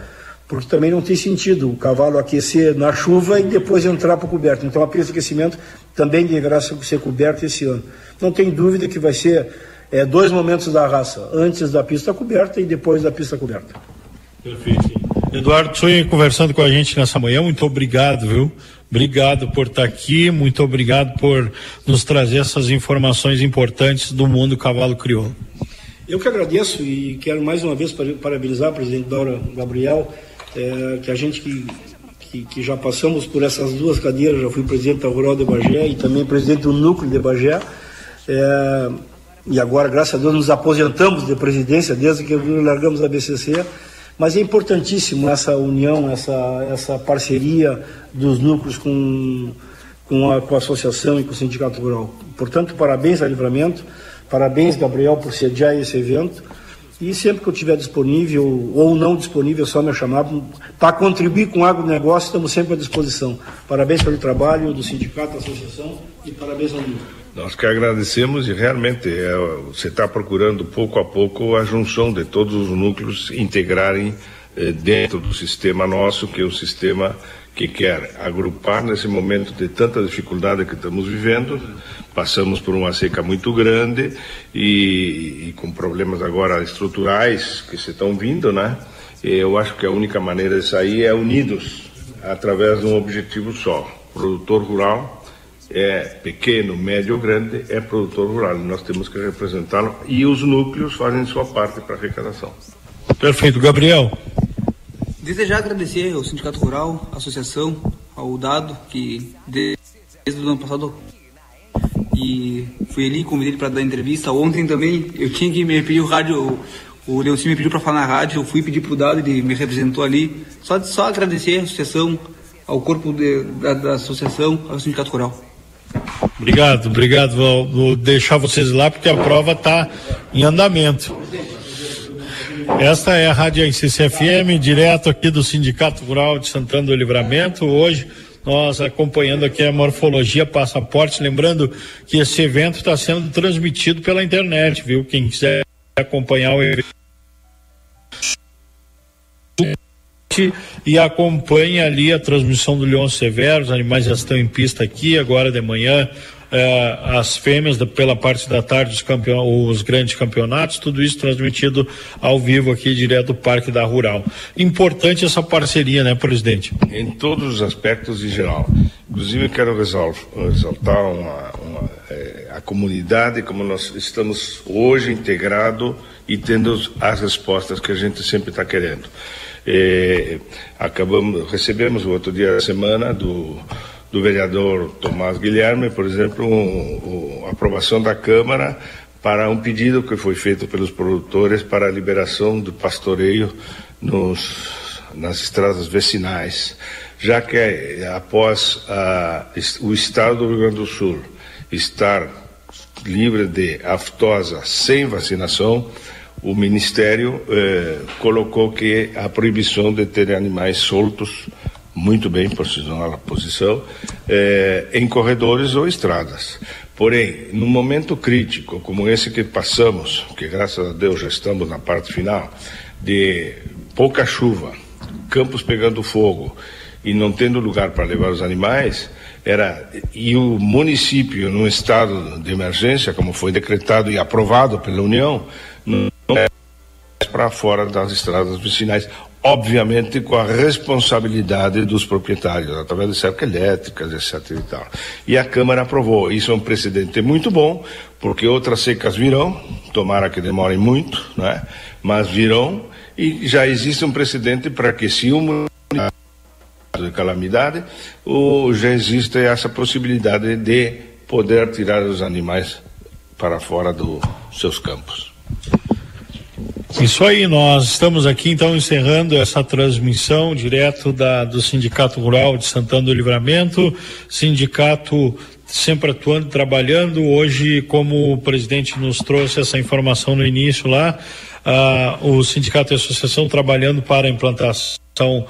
Speaker 22: porque também não tem sentido o cavalo aquecer na chuva e depois entrar para o coberto. Então a pista de aquecimento também deverá ser coberta esse ano. Não tem dúvida que vai ser é, dois momentos da raça, antes da pista coberta e depois da pista coberta.
Speaker 1: Perfeito. Eduardo Sonho conversando com a gente nessa manhã, muito obrigado, viu? Obrigado por estar aqui, muito obrigado por nos trazer essas informações importantes do mundo cavalo crioulo.
Speaker 22: Eu que agradeço e quero mais uma vez parabenizar o presidente Daura Gabriel, é, que a gente que, que, que, já passamos por essas duas cadeiras, já fui presidente da Rural de Bagé e também presidente do Núcleo de Bagé, é, e agora, graças a Deus, nos aposentamos de presidência desde que largamos a BCC, mas é importantíssimo essa união, essa, essa parceria dos núcleos com, com, a, com a associação e com o Sindicato Rural. Portanto, parabéns ao Livramento, Parabéns, Gabriel, por sediar esse evento. E sempre que eu estiver disponível ou não disponível, é só me chamar. Para contribuir com o agronegócio, estamos sempre à disposição. Parabéns pelo trabalho do sindicato, da associação e parabéns ao mundo.
Speaker 9: Nós que agradecemos e realmente é, você está procurando pouco a pouco a junção de todos os núcleos integrarem eh, dentro do sistema nosso, que é o sistema que quer agrupar nesse momento de tanta dificuldade que estamos vivendo. Passamos por uma seca muito grande e, e com problemas agora estruturais que se estão vindo, né? Eu acho que a única maneira de sair é unidos através de um objetivo só. Produtor rural é pequeno, médio ou grande, é produtor rural. Nós temos que representá-lo e os núcleos fazem sua parte para a arrecadação.
Speaker 1: Perfeito. Gabriel,
Speaker 11: Desejar agradecer ao Sindicato Rural, à associação, ao Dado, que desde o ano passado e fui ali, convidei ele para dar entrevista. Ontem também eu tinha que me pedir o rádio, o, O Leoncino me pediu para falar na rádio, eu fui pedir pro Dado, ele me representou ali. Só, só agradecer a associação, ao corpo de, da, da associação, ao Sindicato Rural.
Speaker 1: Obrigado, obrigado. Vou, vou deixar vocês lá porque a prova está em andamento. Esta é a Rádio ICCFM, direto aqui do Sindicato Rural de Santana do Livramento. Hoje nós acompanhando aqui a Morfologia Passaporte, lembrando que esse evento está sendo transmitido pela internet, viu? Quem quiser acompanhar o evento e acompanha ali a transmissão do Leão Severo, os animais já estão em pista aqui, agora de manhã eh, as fêmeas pela parte da tarde os, os grandes campeonatos, tudo isso transmitido ao vivo aqui direto do Parque da Rural. Importante essa parceria, né, presidente?
Speaker 9: Em todos os aspectos em geral. Inclusive quero ressaltar uma, uma, eh, a comunidade como nós estamos hoje integrado e tendo as respostas que a gente sempre está querendo. Acabamos, recebemos o outro dia da semana do, do vereador Tomás Guilherme, por exemplo, um, um, aprovação da Câmara para um pedido que foi feito pelos produtores para a liberação do pastoreio nos, nas estradas vicinais, já que eh, após a, o Estado do Rio Grande do Sul estar livre de aftosa sem vacinação, o Ministério eh, colocou que a proibição de ter animais soltos, muito bem, por sinal a posição, eh, em corredores ou estradas. Porém, num momento crítico como esse que passamos, que graças a Deus já estamos na parte final, de pouca chuva, campos pegando fogo e não tendo lugar para levar os animais, era e o município num estado de emergência, como foi decretado e aprovado pela União, não para fora das estradas vicinais, obviamente com a responsabilidade dos proprietários, através de cerca elétricas, etc. E, tal. e a Câmara aprovou. Isso é um precedente muito bom, porque outras secas virão, tomara que demorem muito, né? mas virão, e já existe um precedente para que se uma de calamidade, ou já existe essa possibilidade de poder tirar os animais para fora dos seus campos.
Speaker 1: Isso aí, nós estamos aqui então encerrando essa transmissão direto da, do Sindicato Rural de Santana do Livramento, sindicato sempre atuando, trabalhando. Hoje, como o presidente nos trouxe essa informação no início lá, uh, o sindicato e a associação trabalhando para a implantação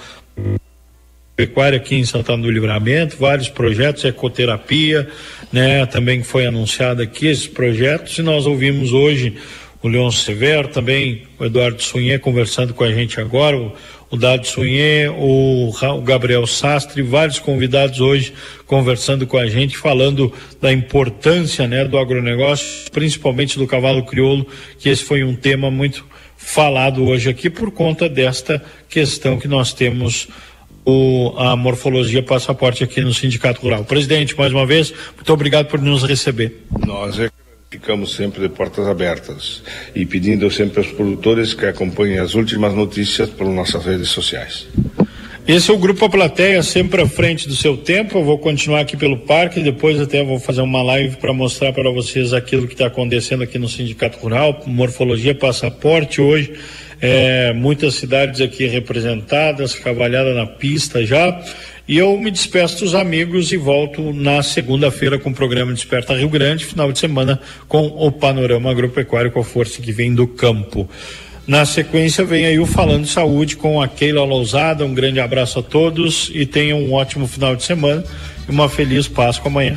Speaker 1: pecuária aqui em Santana do Livramento, vários projetos, ecoterapia, né, também foi anunciado aqui esses projetos e nós ouvimos hoje o Leon Severo, também o Eduardo Sunhê conversando com a gente agora, o, o Dado Sunhê, o, o Gabriel Sastre, vários convidados hoje conversando com a gente, falando da importância né, do agronegócio, principalmente do cavalo crioulo, que esse foi um tema muito falado hoje aqui por conta desta questão que nós temos o, a morfologia passaporte aqui no Sindicato Rural. Presidente, mais uma vez, muito obrigado por nos receber.
Speaker 9: Nós é Ficamos sempre de portas abertas e pedindo sempre aos produtores que acompanhem as últimas notícias por nossas redes sociais.
Speaker 1: Esse é o Grupo A Plateia, sempre à frente do seu tempo. Eu vou continuar aqui pelo parque, depois até vou fazer uma live para mostrar para vocês aquilo que está acontecendo aqui no Sindicato Rural, Morfologia Passaporte hoje. É, muitas cidades aqui representadas, cavalhada na pista já. E eu me despeço dos amigos e volto na segunda-feira com o programa Desperta Rio Grande, final de semana com o panorama agropecuário com a força que vem do campo. Na sequência vem aí o Falando Saúde com a Keila Lousada. Um grande abraço a todos e tenham um ótimo final de semana e uma feliz Páscoa amanhã.